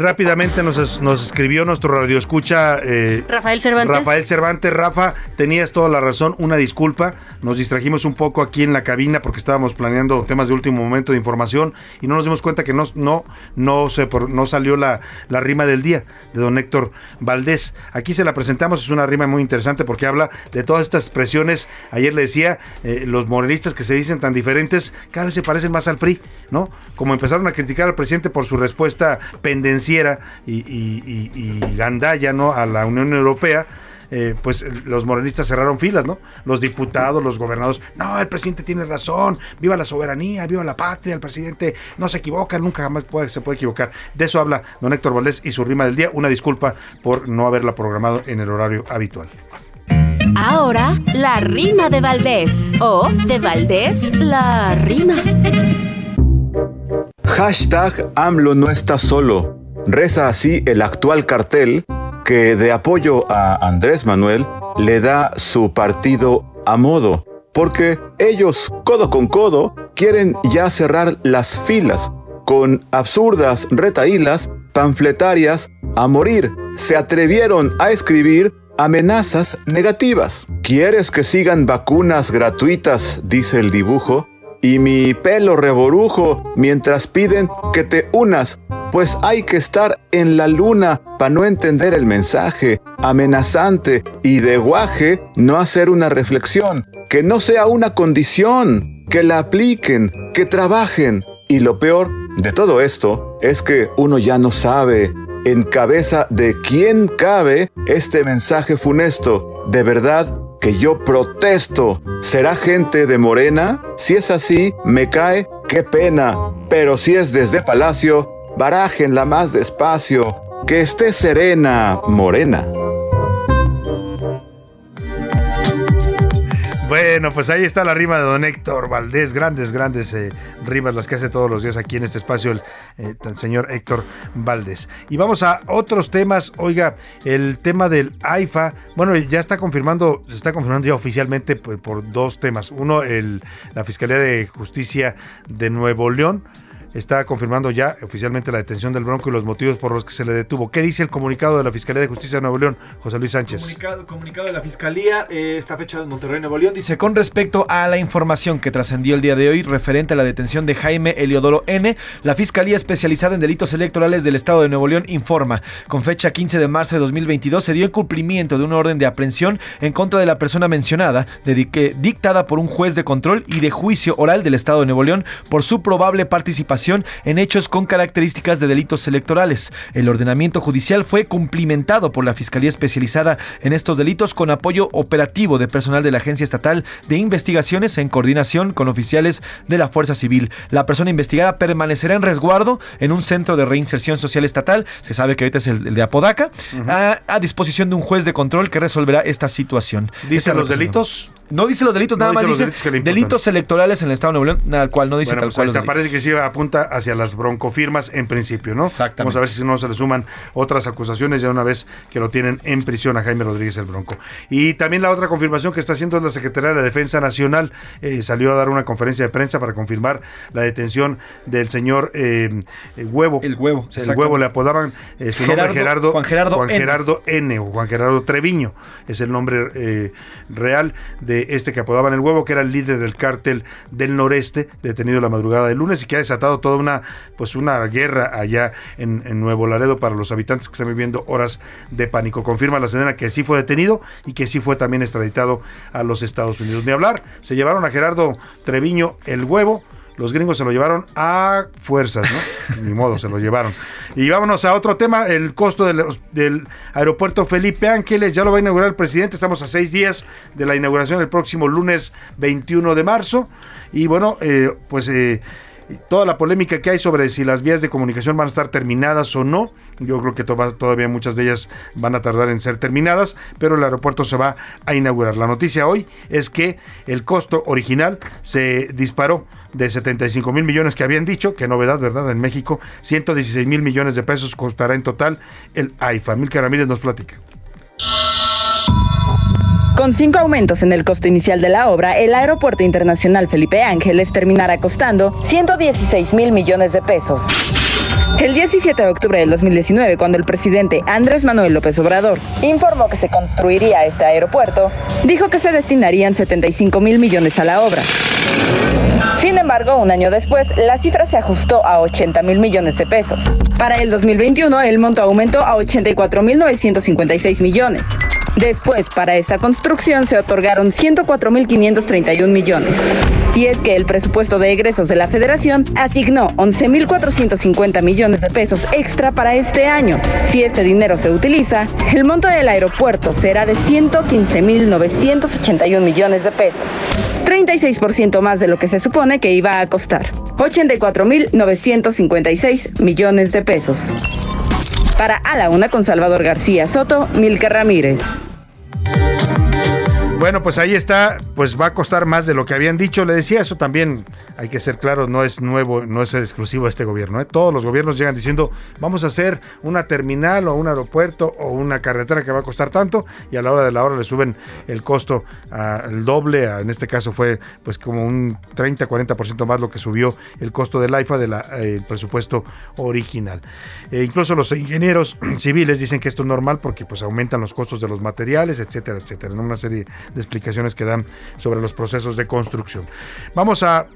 Rápidamente nos, nos escribió nuestro radioescucha eh, Rafael Cervantes. Rafael Cervantes, Rafa, tenías toda la razón, una disculpa, nos distrajimos un poco aquí en la cabina porque estábamos planeando temas de último momento de información y no nos dimos cuenta que no, no, no, se, no salió la, la rima del día de don Héctor Valdés. Aquí se la presentamos, es una rima muy interesante porque habla de todas estas expresiones. Ayer le decía, eh, los morenistas que se dicen tan diferentes, cada vez se parecen más al PRI, ¿no? Como empezaron a criticar al presidente por su respuesta y, y, y, gandalla ¿no? a la Unión Europea, eh, pues los morenistas cerraron filas, ¿no? Los diputados, los gobernadores, no, el presidente tiene razón, viva la soberanía, viva la patria, el presidente no se equivoca, nunca jamás puede, se puede equivocar. De eso habla don Héctor Valdés y su rima del día. Una disculpa por no haberla programado en el horario habitual. Ahora, la rima de Valdés o de Valdés, la rima. Hashtag AMLO no está solo. Reza así el actual cartel que de apoyo a Andrés Manuel le da su partido a modo, porque ellos, codo con codo, quieren ya cerrar las filas con absurdas retaílas panfletarias a morir. Se atrevieron a escribir amenazas negativas. ¿Quieres que sigan vacunas gratuitas? dice el dibujo y mi pelo reborujo mientras piden que te unas, pues hay que estar en la luna para no entender el mensaje amenazante y de guaje no hacer una reflexión, que no sea una condición, que la apliquen, que trabajen. Y lo peor de todo esto es que uno ya no sabe en cabeza de quién cabe este mensaje funesto. De verdad, que yo protesto. ¿Será gente de Morena? Si es así, me cae, qué pena. Pero si es desde Palacio, barájenla más despacio. Que esté serena, Morena. Bueno, pues ahí está la rima de don Héctor Valdés, grandes, grandes eh, rimas las que hace todos los días aquí en este espacio el, eh, señor Héctor Valdés. Y vamos a otros temas, oiga, el tema del AIFA, bueno, ya está confirmando, se está confirmando ya oficialmente por, por dos temas. Uno, el, la Fiscalía de Justicia de Nuevo León está confirmando ya oficialmente la detención del Bronco y los motivos por los que se le detuvo. ¿Qué dice el comunicado de la Fiscalía de Justicia de Nuevo León, José Luis Sánchez? Comunicado, de la Fiscalía, eh, esta fecha de Monterrey, Nuevo León, dice, con respecto a la información que trascendió el día de hoy referente a la detención de Jaime Eliodoro N., la Fiscalía especializada en delitos electorales del Estado de Nuevo León informa, con fecha 15 de marzo de 2022 se dio el cumplimiento de una orden de aprehensión en contra de la persona mencionada, dictada por un juez de control y de juicio oral del Estado de Nuevo León por su probable participación en hechos con características de delitos electorales. El ordenamiento judicial fue cumplimentado por la Fiscalía Especializada en estos delitos con apoyo operativo de personal de la Agencia Estatal de Investigaciones en coordinación con oficiales de la Fuerza Civil. La persona investigada permanecerá en resguardo en un centro de reinserción social estatal, se sabe que ahorita es el, de Apodaca, a, disposición de un juez de control que resolverá esta situación. ¿Dice los delitos? No dice los delitos, nada más dice delitos, electorales en el Estado de Nuevo León, nada cual no dice tal pues cual. parece que sí apunta hacia las broncofirmas en principio, ¿no? Exactamente. Vamos a ver si no se le suman otras acusaciones ya una vez que lo tienen en prisión a Jaime Rodríguez el Bronco. Y también la otra confirmación que está haciendo es la Secretaría de la Defensa Nacional. Eh, salió a dar una conferencia de prensa para confirmar la detención del señor eh, Huevo. El Huevo. El Huevo le apodaban eh, su nombre Gerardo. Juan Gerardo, Juan Gerardo N. o Juan Gerardo Treviño. Es el nombre real de este que apodaban el Huevo, que era el líder del cártel del noreste, detenido la madrugada del lunes y que ha desatado toda una pues una guerra allá en, Nuevo Laredo para los habitantes que están viviendo horas de pánico. Confirma la Sedena que sí fue detenido y que sí fue también extraditado a los Estados Unidos. Ni hablar, se llevaron a Gerardo Treviño el huevo los gringos se lo llevaron a fuerzas, ¿no? [laughs] Ni modo, se lo llevaron. Y vámonos a otro tema, el costo del, del aeropuerto Felipe Ángeles, ya lo va a inaugurar el presidente, estamos a seis días de la inauguración el próximo lunes 21 de marzo. Y bueno, eh, pues... Eh, toda la polémica que hay sobre si las vías de comunicación van a estar terminadas o no. Yo creo que to- todavía muchas de ellas van a tardar en ser terminadas, pero el aeropuerto se va a inaugurar. La noticia hoy es que el costo original se disparó de 75 mil millones que habían dicho, que novedad, ¿verdad? En México, 116 mil millones de pesos costará en total el AIFA. Milka Ramírez nos platica. Con cinco aumentos en el costo inicial de la obra, el Aeropuerto Internacional Felipe Ángeles terminará costando 116 mil millones de pesos. El 17 de octubre del 2019, cuando el presidente Andrés Manuel López Obrador informó que se construiría este aeropuerto, dijo que se destinarían 75 mil millones a la obra. Sin embargo, un año después, la cifra se ajustó a 80 mil millones de pesos. Para el 2021, el monto aumentó a 84 mil 956 millones. Después, para esta construcción se otorgaron 104.531 millones. Y es que el presupuesto de egresos de la Federación asignó 11.450 millones de pesos extra para este año. Si este dinero se utiliza, el monto del aeropuerto será de 115.981 millones de pesos. 36% más de lo que se supone que iba a costar. 84.956 millones de pesos. Para A la Una con Salvador García Soto, Milka Ramírez. Bueno, pues ahí está, pues va a costar más de lo que habían dicho. Le decía, eso también hay que ser claro, no es nuevo, no es exclusivo de este gobierno. ¿eh? Todos los gobiernos llegan diciendo, vamos a hacer una terminal o un aeropuerto o una carretera que va a costar tanto y a la hora de la hora le suben el costo al doble. a- en este caso fue pues como un 30-40% más lo que subió el costo del AIFA del presupuesto original. Eh, incluso los ingenieros [clears throat] civiles dicen que esto es normal porque pues aumentan los costos de los materiales, etcétera, etcétera. ¿no? Una serie de explicaciones que dan sobre los procesos de construcción. Vamos a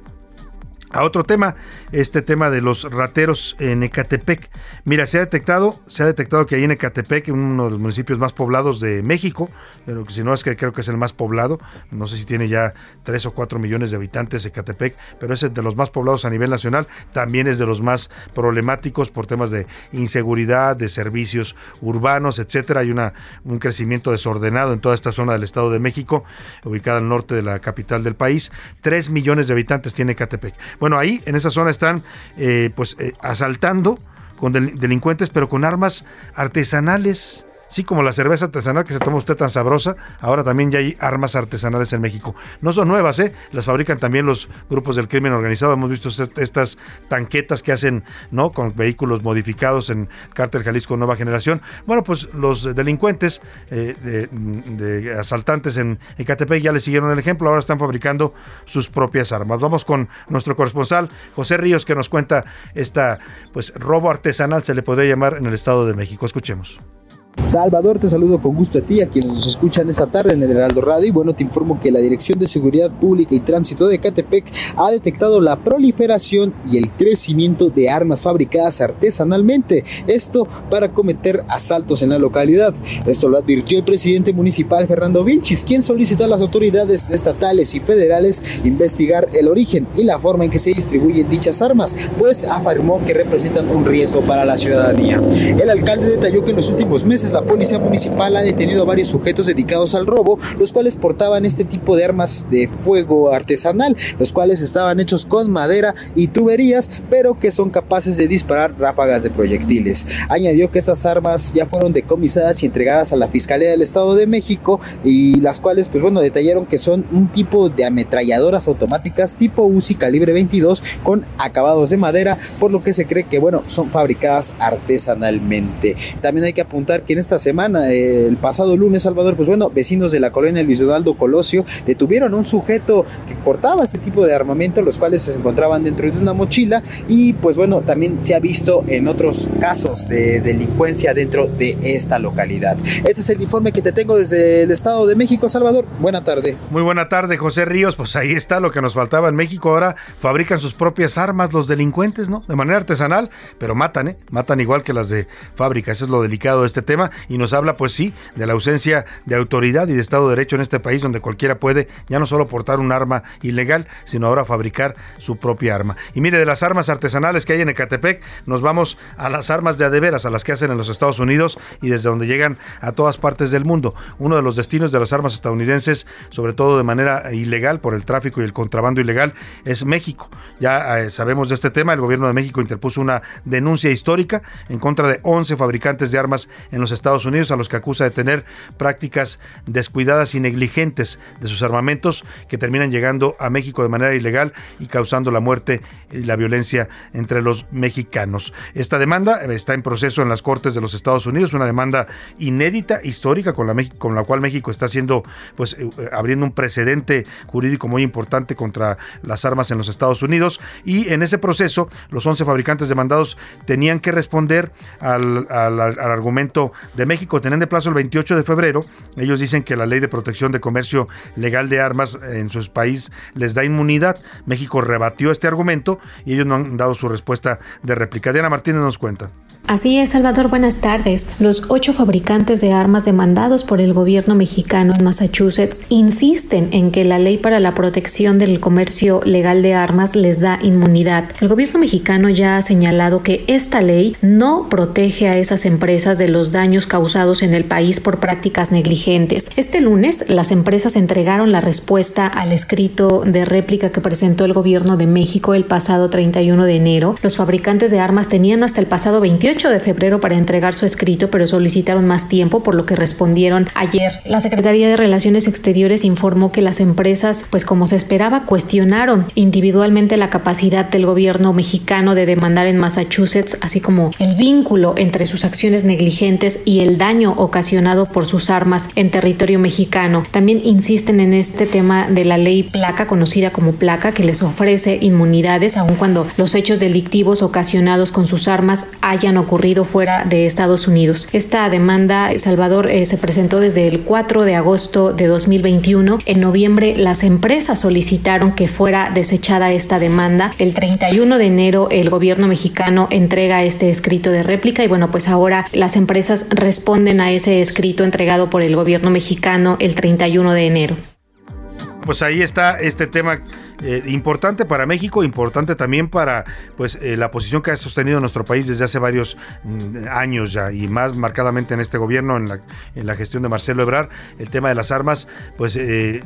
a otro tema, este tema de los rateros en Ecatepec. Mira, se ha detectado, se ha detectado que ahí en Ecatepec, uno de los municipios más poblados de México, pero si no es que creo que es el más poblado, no sé si tiene ya 3 o 4 millones de habitantes Ecatepec, pero es de los más poblados a nivel nacional, también es de los más problemáticos por temas de inseguridad, de servicios urbanos, etcétera. Hay un crecimiento desordenado en toda esta zona del Estado de México, ubicada al norte de la capital del país. 3 millones de habitantes tiene Ecatepec. Bueno, ahí en esa zona están eh, pues eh, asaltando con del- delincuentes, pero con armas artesanales. Sí, como la cerveza artesanal que se toma usted tan sabrosa, ahora también ya hay armas artesanales en México. No son nuevas, ¿eh? Las fabrican también los grupos del crimen organizado. Hemos visto est- estas tanquetas que hacen, ¿no? Con vehículos modificados en Cártel Jalisco Nueva Generación. Bueno, pues los delincuentes, eh, de asaltantes en Ecatepec ya le siguieron el ejemplo. Ahora están fabricando sus propias armas. Vamos con nuestro corresponsal, José Ríos, que nos cuenta esta, pues, robo artesanal, se le podría llamar en el Estado de México. Escuchemos. Salvador, te saludo con gusto a ti, a quienes nos escuchan esta tarde en el Heraldo Radio. Y bueno, te informo que la Dirección de Seguridad Pública y Tránsito de Catepec ha detectado la proliferación y el crecimiento de armas fabricadas artesanalmente. Esto para cometer asaltos en la localidad. Esto lo advirtió el presidente municipal Fernando Vilchis, quien solicitó a las autoridades estatales y federales investigar el origen y la forma en que se distribuyen dichas armas, pues afirmó que representan un riesgo para la ciudadanía. El alcalde detalló que en los últimos meses la policía municipal ha detenido a varios sujetos dedicados al robo, los cuales portaban este tipo de armas de fuego artesanal, los cuales estaban hechos con madera y tuberías, pero que son capaces de disparar ráfagas de proyectiles. Añadió que estas armas ya fueron decomisadas y entregadas a la Fiscalía del Estado de México y las cuales, pues bueno, detallaron que son un tipo de ametralladoras automáticas tipo UCI calibre 22 con acabados de madera, por lo que se cree que, bueno, son fabricadas artesanalmente. También hay que apuntar que en esta semana, eh, el pasado lunes, Salvador, pues bueno, vecinos de la colonia Luis Donaldo Colosio detuvieron a un sujeto que portaba este tipo de armamento, los cuales se encontraban dentro de una mochila y pues bueno, también se ha visto en otros casos de delincuencia dentro de esta localidad. Este es el informe que te tengo desde el Estado de México, Salvador. Buena tarde. Muy buena tarde, José Ríos. Pues ahí está lo que nos faltaba en México. Ahora fabrican sus propias armas los delincuentes, ¿no? De manera artesanal, pero matan, ¿eh? Matan igual que las de fábrica. Eso es lo delicado de este tema. Y nos habla, pues sí, de la ausencia de autoridad y de Estado de Derecho en este país donde cualquiera puede ya no solo portar un arma ilegal, sino ahora fabricar su propia arma. Y mire, de las armas artesanales que hay en Ecatepec, nos vamos a las armas de adeveras, a las que hacen en los Estados Unidos y desde donde llegan a todas partes del mundo. Uno de los destinos de las armas estadounidenses, sobre todo de manera ilegal por el tráfico y el contrabando ilegal, es México. Ya eh, sabemos de este tema, el gobierno de México interpuso una denuncia histórica en contra de 11 fabricantes de armas en los Estados Unidos a los que acusa de tener prácticas descuidadas y negligentes de sus armamentos que terminan llegando a México de manera ilegal y causando la muerte y la violencia entre los mexicanos. Esta demanda está en proceso en las Cortes de los Estados Unidos, una demanda inédita, histórica, con la, con la cual México está haciendo, pues, eh, abriendo un precedente jurídico muy importante contra las armas en los Estados Unidos. Y en ese proceso, los 11 fabricantes demandados tenían que responder al, al argumento de México. Tenían de plazo el 28 de febrero. Ellos dicen que la ley de protección de comercio legal de armas en su país les da inmunidad. México rebatió este argumento y ellos no han dado su respuesta de réplica. Diana Martínez nos cuenta. Así es, Salvador, buenas tardes. Los ocho fabricantes de armas demandados por el gobierno mexicano en Massachusetts insisten en que la ley para la protección del comercio legal de armas les da inmunidad. El gobierno mexicano ya ha señalado que esta ley no protege a esas empresas de los daños causados en el país por prácticas negligentes. Este lunes, las empresas entregaron la respuesta al escrito de réplica que presentó el gobierno de México el pasado 31 de enero. Los fabricantes de armas tenían hasta el pasado 28 de febrero para entregar su escrito, pero solicitaron más tiempo, por lo que respondieron ayer. La Secretaría de Relaciones Exteriores informó que las empresas, pues como se esperaba, cuestionaron individualmente la capacidad del gobierno mexicano de demandar en Massachusetts, así como el vínculo entre sus acciones negligentes y el daño ocasionado por sus armas en territorio mexicano. También insisten en este tema de la ley placa, conocida como placa, que les ofrece inmunidades, aun cuando los hechos delictivos ocasionados con sus armas hayan ocurrido fuera de Estados Unidos. Esta demanda, Salvador, eh, se presentó desde el 4 de agosto de 2021. En noviembre las empresas solicitaron que fuera desechada esta demanda. El 31 de enero el gobierno mexicano entrega este escrito de réplica y bueno, pues ahora las empresas responden a ese escrito entregado por el gobierno mexicano el 31 de enero. Pues ahí está este tema eh, importante para México, importante también para pues eh, la posición que ha sostenido nuestro país desde hace varios mm, años ya y más marcadamente en este gobierno, en la, gestión de Marcelo Ebrard, el tema de las armas, pues eh,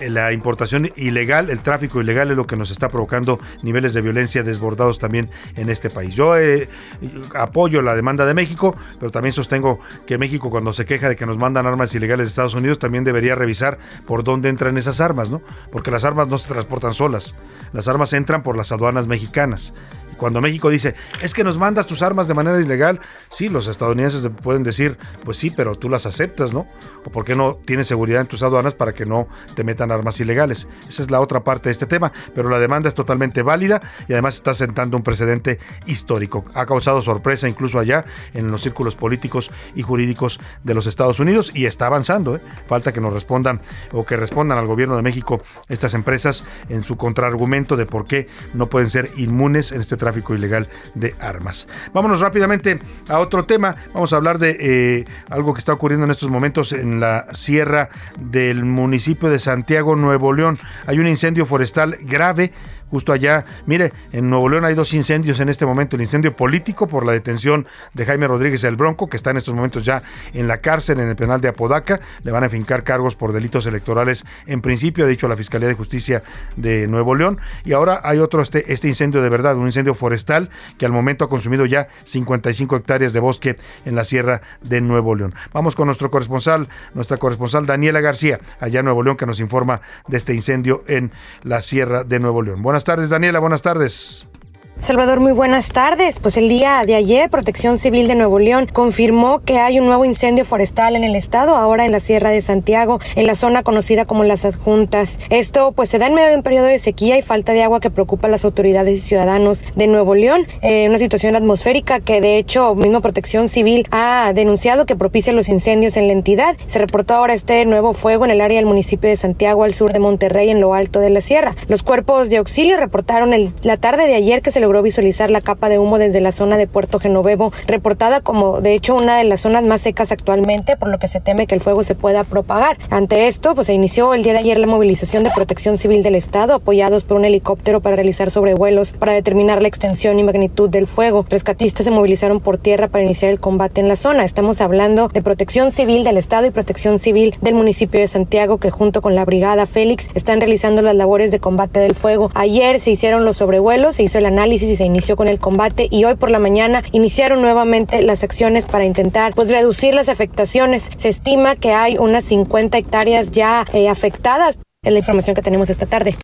la importación ilegal, el tráfico ilegal es lo que nos está provocando niveles de violencia desbordados también en este país. Yo apoyo la demanda de México, pero también sostengo que México cuando se queja de que nos mandan armas ilegales de Estados Unidos también debería revisar por dónde entran esas armas, ¿no? Porque las armas no se transportan solas. Las armas entran por las aduanas mexicanas. Cuando México dice, es que nos mandas tus armas de manera ilegal, sí, los estadounidenses pueden decir, pues sí, pero tú las aceptas, ¿no? O por qué no tienes seguridad en tus aduanas para que no te metan armas ilegales. Esa es la otra parte de este tema, pero la demanda es totalmente válida y además está sentando un precedente histórico. Ha causado sorpresa incluso allá en los círculos políticos y jurídicos de los Estados Unidos y está avanzando. ¿eh? Falta que nos respondan o que respondan al gobierno de México estas empresas en su contraargumento de por qué no pueden ser inmunes en este tráfico ilegal de armas. Vámonos rápidamente a otro tema. Vamos a hablar de eh, algo que está ocurriendo en estos momentos en la sierra del municipio de Santiago, Nuevo León. Hay un incendio forestal grave justo allá. Mire, en Nuevo León hay dos incendios en este momento. El incendio político por la detención de Jaime Rodríguez el Bronco, que está en estos momentos ya en la cárcel, en el penal de Apodaca. Le van a fincar cargos por delitos electorales. En principio, ha dicho la Fiscalía de Justicia de Nuevo León. Y ahora hay otro, este, este incendio de verdad, un incendio forestal que al momento ha consumido ya 55 hectáreas de bosque en la sierra de Nuevo León. Vamos con nuestro corresponsal, nuestra corresponsal Daniela García, allá en Nuevo León, que nos informa de este incendio en la sierra de Nuevo León. Buenas tardes, Daniela, buenas tardes. Salvador, muy buenas tardes. Pues el día de ayer, Protección Civil de Nuevo León confirmó que hay un nuevo incendio forestal en el estado, ahora en la Sierra de Santiago, en la zona conocida como Las Adjuntas. Esto pues se da en medio de un periodo de sequía y falta de agua que preocupa a las autoridades y ciudadanos de Nuevo León. Eh, una situación atmosférica que de hecho mismo Protección Civil ha denunciado que propicia los incendios en la entidad. Se reportó ahora este nuevo fuego en el área del municipio de Santiago al sur de Monterrey en lo alto de la sierra. Los cuerpos de auxilio reportaron la tarde de ayer que se logró logró visualizar la capa de humo desde la zona de Puerto Genovevo, reportada como de hecho una de las zonas más secas actualmente, por lo que se teme que el fuego se pueda propagar. Ante esto, pues se inició el día de ayer la movilización de Protección Civil del Estado, apoyados por un helicóptero para realizar sobrevuelos para determinar la extensión y magnitud del fuego. Rescatistas se movilizaron por tierra para iniciar el combate en la zona. Estamos hablando de Protección Civil del Estado y Protección Civil del municipio de Santiago, que junto con la Brigada Félix están realizando las labores de combate del fuego. Ayer se hicieron los sobrevuelos, se hizo el análisis y se inició con el combate y hoy por la mañana iniciaron nuevamente las acciones para intentar pues reducir las afectaciones. Se estima que hay unas 50 hectáreas ya eh, afectadas. Es la información que tenemos esta tarde.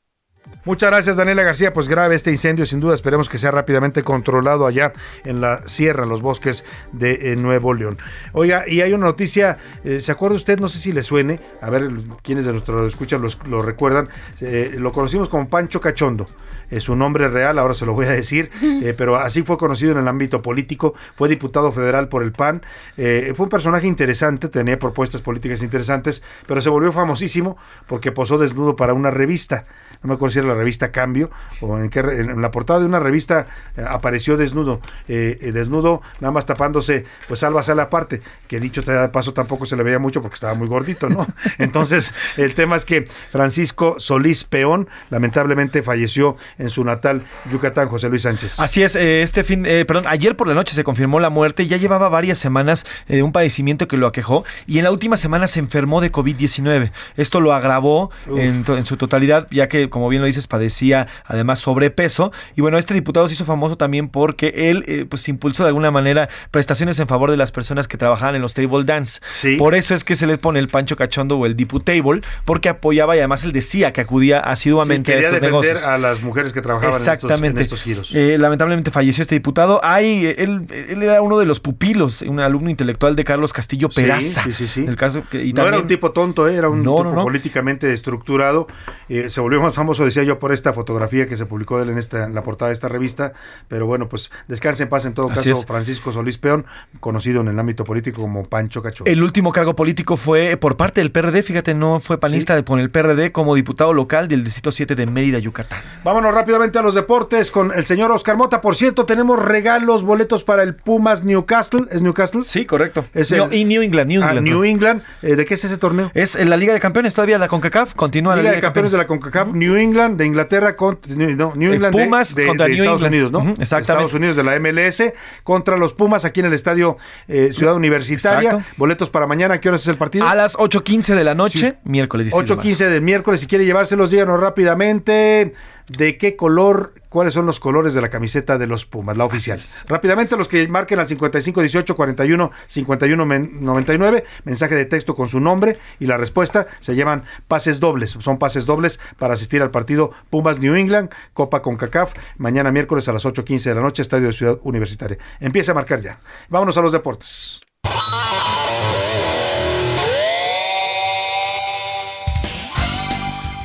Muchas gracias, Daniela García. Pues grave este incendio, sin duda. Esperemos que sea rápidamente controlado allá en la sierra, en los bosques de eh, Nuevo León. Oiga, y hay una noticia, eh, ¿se acuerda usted? No sé si le suene, a ver quiénes de nuestros escuchan los, lo recuerdan. Eh, lo conocimos como Pancho Cachondo. Es su nombre real, ahora se lo voy a decir, [laughs] eh, pero así fue conocido en el ámbito político. Fue diputado federal por el PAN. Eh, fue un personaje interesante, tenía propuestas políticas interesantes, pero se volvió famosísimo porque posó desnudo para una revista no me acuerdo si era la revista Cambio o en, qué, re- en la portada de una revista eh, apareció desnudo, eh, eh, desnudo, nada más tapándose, pues salva sale aparte, que dicho sea de paso tampoco se le veía mucho porque estaba muy gordito, ¿no? [laughs] Entonces, el tema es que Francisco Solís Peón lamentablemente falleció en su natal Yucatán, José Luis Sánchez. Así es, este fin, perdón, ayer por la noche se confirmó la muerte, ya llevaba varias semanas de un padecimiento que lo aquejó y en la última semana se enfermó de COVID-19. Esto lo agravó en su totalidad, ya que, como bien lo dices, padecía además sobrepeso. Y bueno, este diputado se hizo famoso también porque él eh, pues impulsó de alguna manera prestaciones en favor de las personas que trabajaban en los table dance. Por eso es que se le pone el Pancho Cachondo o el Diputable, porque apoyaba y además él decía que acudía asiduamente Sí, a estos defender negocios. a las mujeres que trabajaban en estos- Exactamente. en estos giros. Eh, lamentablemente falleció este diputado. Eh, él, él era uno de los pupilos, un alumno intelectual de Carlos Castillo Sí, Peraza. sí, sí, sí. El caso que, y no era también- un tipo tonto, ¿eh? era un No, tipo no. políticamente estructurado. Eh, se volvió más famoso, decía yo, por esta fotografía que se publicó de él en, esta, en la portada de esta revista. Pero bueno, pues descanse en paz en todo Así caso es. Francisco Solís Peón, conocido en el ámbito político como Pancho Cacho. El último cargo político fue por parte del PRD, fíjate, no fue panista con el PRD como diputado local del Distrito 7 de Mérida, Yucatán. Vámonos rápidamente a los deportes con el señor Oscar Mota. Por cierto, tenemos regalos, boletos para el Pumas Newcastle. ¿Es Newcastle? Sí, correcto. Es No, el- y New England, New Ah, England. New England. Eh, ¿De qué es ese torneo? Es en la Liga de Campeones, todavía la CONCACAF, continúa Liga la de Campeones de la CONCACAF, New England de Inglaterra contra no, New El England de- Pumas de, contra de New Estados England. Unidos, ¿no? Exactamente. Estados Unidos de la MLS contra los Pumas aquí en el estadio eh, Ciudad Universitaria. Exacto. Boletos para mañana. ¿Qué horas es el partido? A las 8.15 de la noche, miércoles 16 de. 8.15 del miércoles. Si quiere llevárselos, díganos rápidamente de qué color, cuáles son los colores de la camiseta de los Pumas, la oficial. Rápidamente, los que marquen al 55 18 41 51 men- 99, mensaje de texto con su nombre y la respuesta se llaman pases dobles. Son pases dobles para asistir al partido Pumas New England, Copa con CACAF, mañana miércoles a las 8.15 de la noche, Estadio de Ciudad Universitaria. Empieza a marcar ya. Vámonos a los deportes.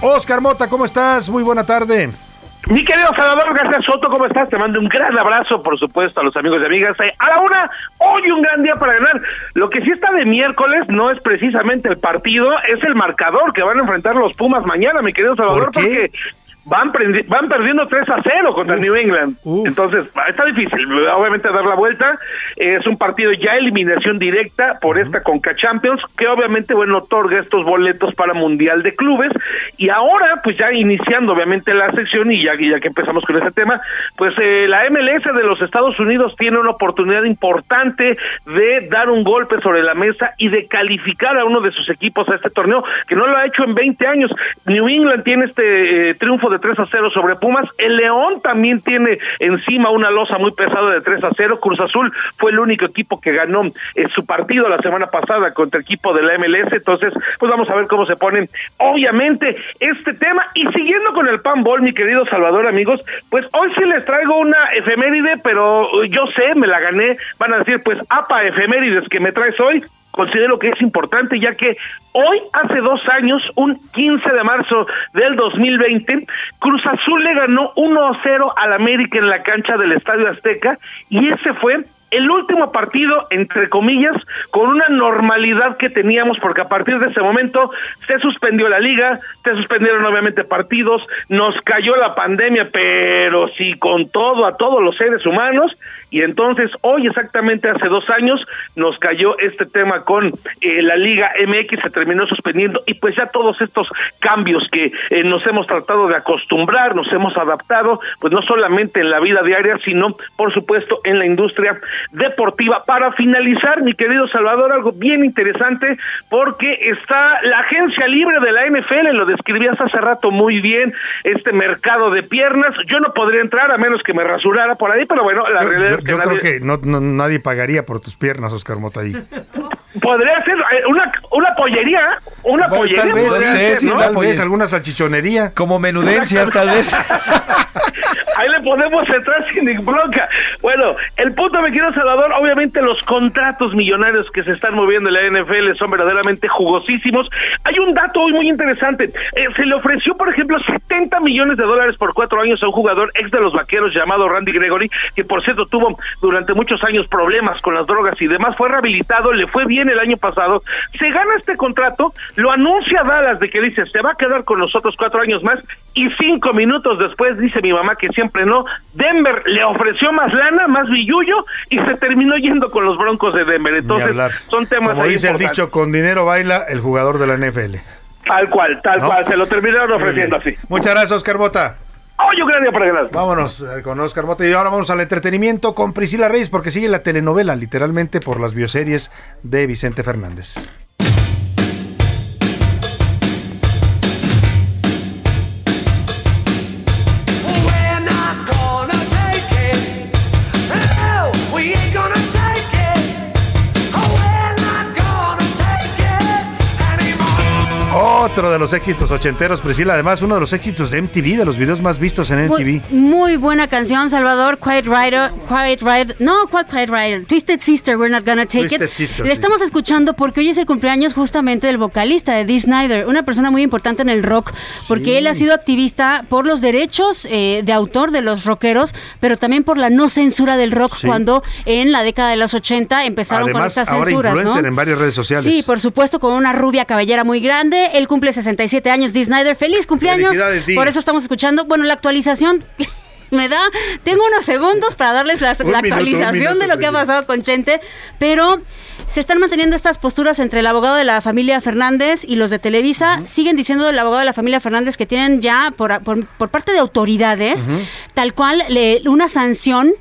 Oscar Mota, ¿cómo estás? Muy buena tarde. Mi querido Salvador García Soto, ¿cómo estás? Te mando un gran abrazo, por supuesto, a los amigos y amigas. Eh, A la una, hoy un gran día para ganar. Lo que sí está de miércoles no es precisamente el partido, es el marcador que van a enfrentar los Pumas mañana, mi querido Salvador, porque van, prendi- van perdiendo 3 a 0 contra New England. Entonces, ah, está difícil, obviamente, dar la vuelta. Es un partido ya eliminación directa por esta Conca Champions, que obviamente, bueno, otorga estos boletos para Mundial de Clubes. Y ahora, pues ya iniciando, obviamente, la sección, y ya, y ya que empezamos con ese tema, pues eh, la MLS de los Estados Unidos tiene una oportunidad importante de dar un golpe sobre la mesa y de calificar a uno de sus equipos a este torneo, que no lo ha hecho en 20 años. New England tiene este eh, triunfo de 3 a 0 sobre Pumas. El León también tiene encima una losa muy pesada de 3 a 0. Cruz Azul fue el único equipo que ganó eh, su partido la semana pasada contra el equipo de la MLS. Entonces, pues vamos a ver cómo se pone, obviamente, este tema. Y siguiendo con el panball, mi querido Salvador, amigos, pues hoy sí les traigo una efeméride, pero yo sé, me la gané. Van a decir, pues, apa, efemérides que me traes hoy considero que es importante ya que hoy, hace dos años, un 15 de marzo del 2020, Cruz Azul le ganó 1-0 al América en la cancha del Estadio Azteca y ese fue el último partido, entre comillas, con una normalidad que teníamos, porque a partir de ese momento se suspendió la liga, se suspendieron obviamente partidos, nos cayó la pandemia, pero sí con todo, a todos los seres humanos, y entonces hoy exactamente hace dos años nos cayó este tema con eh, la Liga MX, se terminó suspendiendo y pues ya todos estos cambios que eh, nos hemos tratado de acostumbrar, nos hemos adaptado, pues no solamente en la vida diaria, sino por supuesto en la industria deportiva. Para finalizar, mi querido Salvador, algo bien interesante porque está la agencia libre de la NFL, lo describías hace rato muy bien, este mercado de piernas, yo no podría entrar a menos que me rasurara por ahí, pero bueno, la realidad Yo, yo nadie- creo que no, no- nadie pagaría por tus piernas, Oscar Mota. Ahí. [laughs] Podría ser eh, una, una pollería, una Bueno, pollería. tal vez, ser, sí, ¿no? tal vez alguna salchichonería. Como menudencias, tal vez. [laughs] Ahí le podemos entrar sin bronca. Bueno, el punto, me quiero Salvador, obviamente los contratos millonarios que se están moviendo en la NFL son verdaderamente jugosísimos. Hay un dato hoy muy interesante. Eh, se le ofreció, por ejemplo, 70 millones de dólares por cuatro años a un jugador ex de los vaqueros llamado Randy Gregory, que por cierto tuvo durante muchos años problemas con las drogas y demás. Fue rehabilitado, le fue bien el año pasado. Se gana este contrato, lo anuncia Dallas de que dice, se va a quedar con nosotros cuatro años más y cinco minutos después dice mi mamá que siempre no. Denver le ofreció más lana, más billullo y se terminó yendo con los Broncos de Denver. Entonces, son temas Como ahí dice el dicho, con dinero baila el jugador de la NFL. Tal cual, tal ¿No? cual, se lo terminaron ofreciendo bien. así. Muchas gracias, Oscar Mota. Vámonos eh, con Oscar Mota y ahora vamos al entretenimiento con Priscila Reyes porque sigue la telenovela, literalmente por las bioseries de Vicente Fernández. Otro de los éxitos ochenteros, Priscila, además uno de los éxitos de MTV, de los videos más vistos en MTV. Muy, muy buena canción, Salvador. Quiet Rider, Quiet Rider, no, ¿cuál Quiet Rider? Twisted Sister, We're Not Gonna Take Twisted It. Sister, Le sí. estamos escuchando porque hoy es el cumpleaños justamente del vocalista de Dee Snyder, una persona muy importante en el rock, porque Sí. él ha sido activista por los derechos eh, de autor de los rockeros, pero también por la no censura del rock Sí. cuando en la década de los 80 empezaron con Además, estas ahora censuras, en varias redes sociales. Sí, por supuesto, con una rubia cabellera muy grande. Él cumple 67 años, Dee Snyder. ¡Feliz cumpleaños! Dee. Por eso estamos escuchando. Bueno, la actualización. [laughs] Me da, tengo unos segundos para darles la, minuto, actualización minuto, de lo que ha pasado con Chente, pero se están manteniendo estas posturas entre el abogado de la familia Fernández y los de Televisa. Siguen diciendo del abogado de la familia Fernández que tienen ya por, por, por parte de autoridades, tal cual, le- una sanción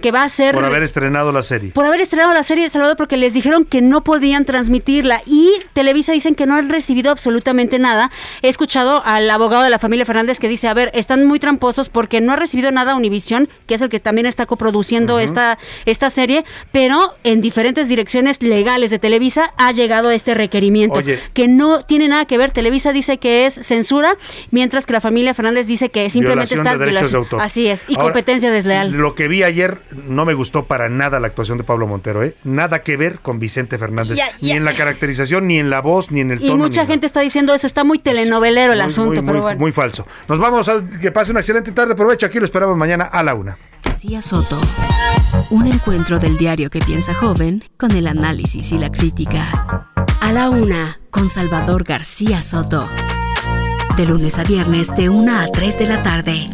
que va a ser Por haber estrenado la serie. por haber estrenado la serie de Salvador porque les dijeron que no podían transmitirla y Televisa dicen que no han recibido absolutamente nada. He escuchado al abogado de la familia Fernández que dice, a ver, están muy tramposos porque no ha recibido nada Univisión, que es el que también está coproduciendo esta, esta serie, pero en diferentes direcciones legales de Televisa ha llegado este requerimiento Oye. que no tiene nada que ver. Televisa dice que es censura, mientras que la familia Fernández dice que simplemente Violación está de derechos de violación. autor. Así es, y Ahora, competencia desleal. Lo que vi ayer no me gustó para nada la actuación de Pablo Montero, ¿eh? Nada que ver con Vicente Fernández. Ya, Ni en la caracterización, ni en la voz, ni en el Y tono. mucha ni gente está diciendo eso, está muy telenovelero el Muy, asunto, muy, pero muy- bueno. muy falso. Nos vamos a que pase una excelente tarde. Provecho. Aquí lo esperamos mañana a la una. García Soto. Un encuentro del diario que piensa joven con el análisis y la crítica. A la una con Salvador García Soto. De lunes a viernes de 1 a 3 de la tarde.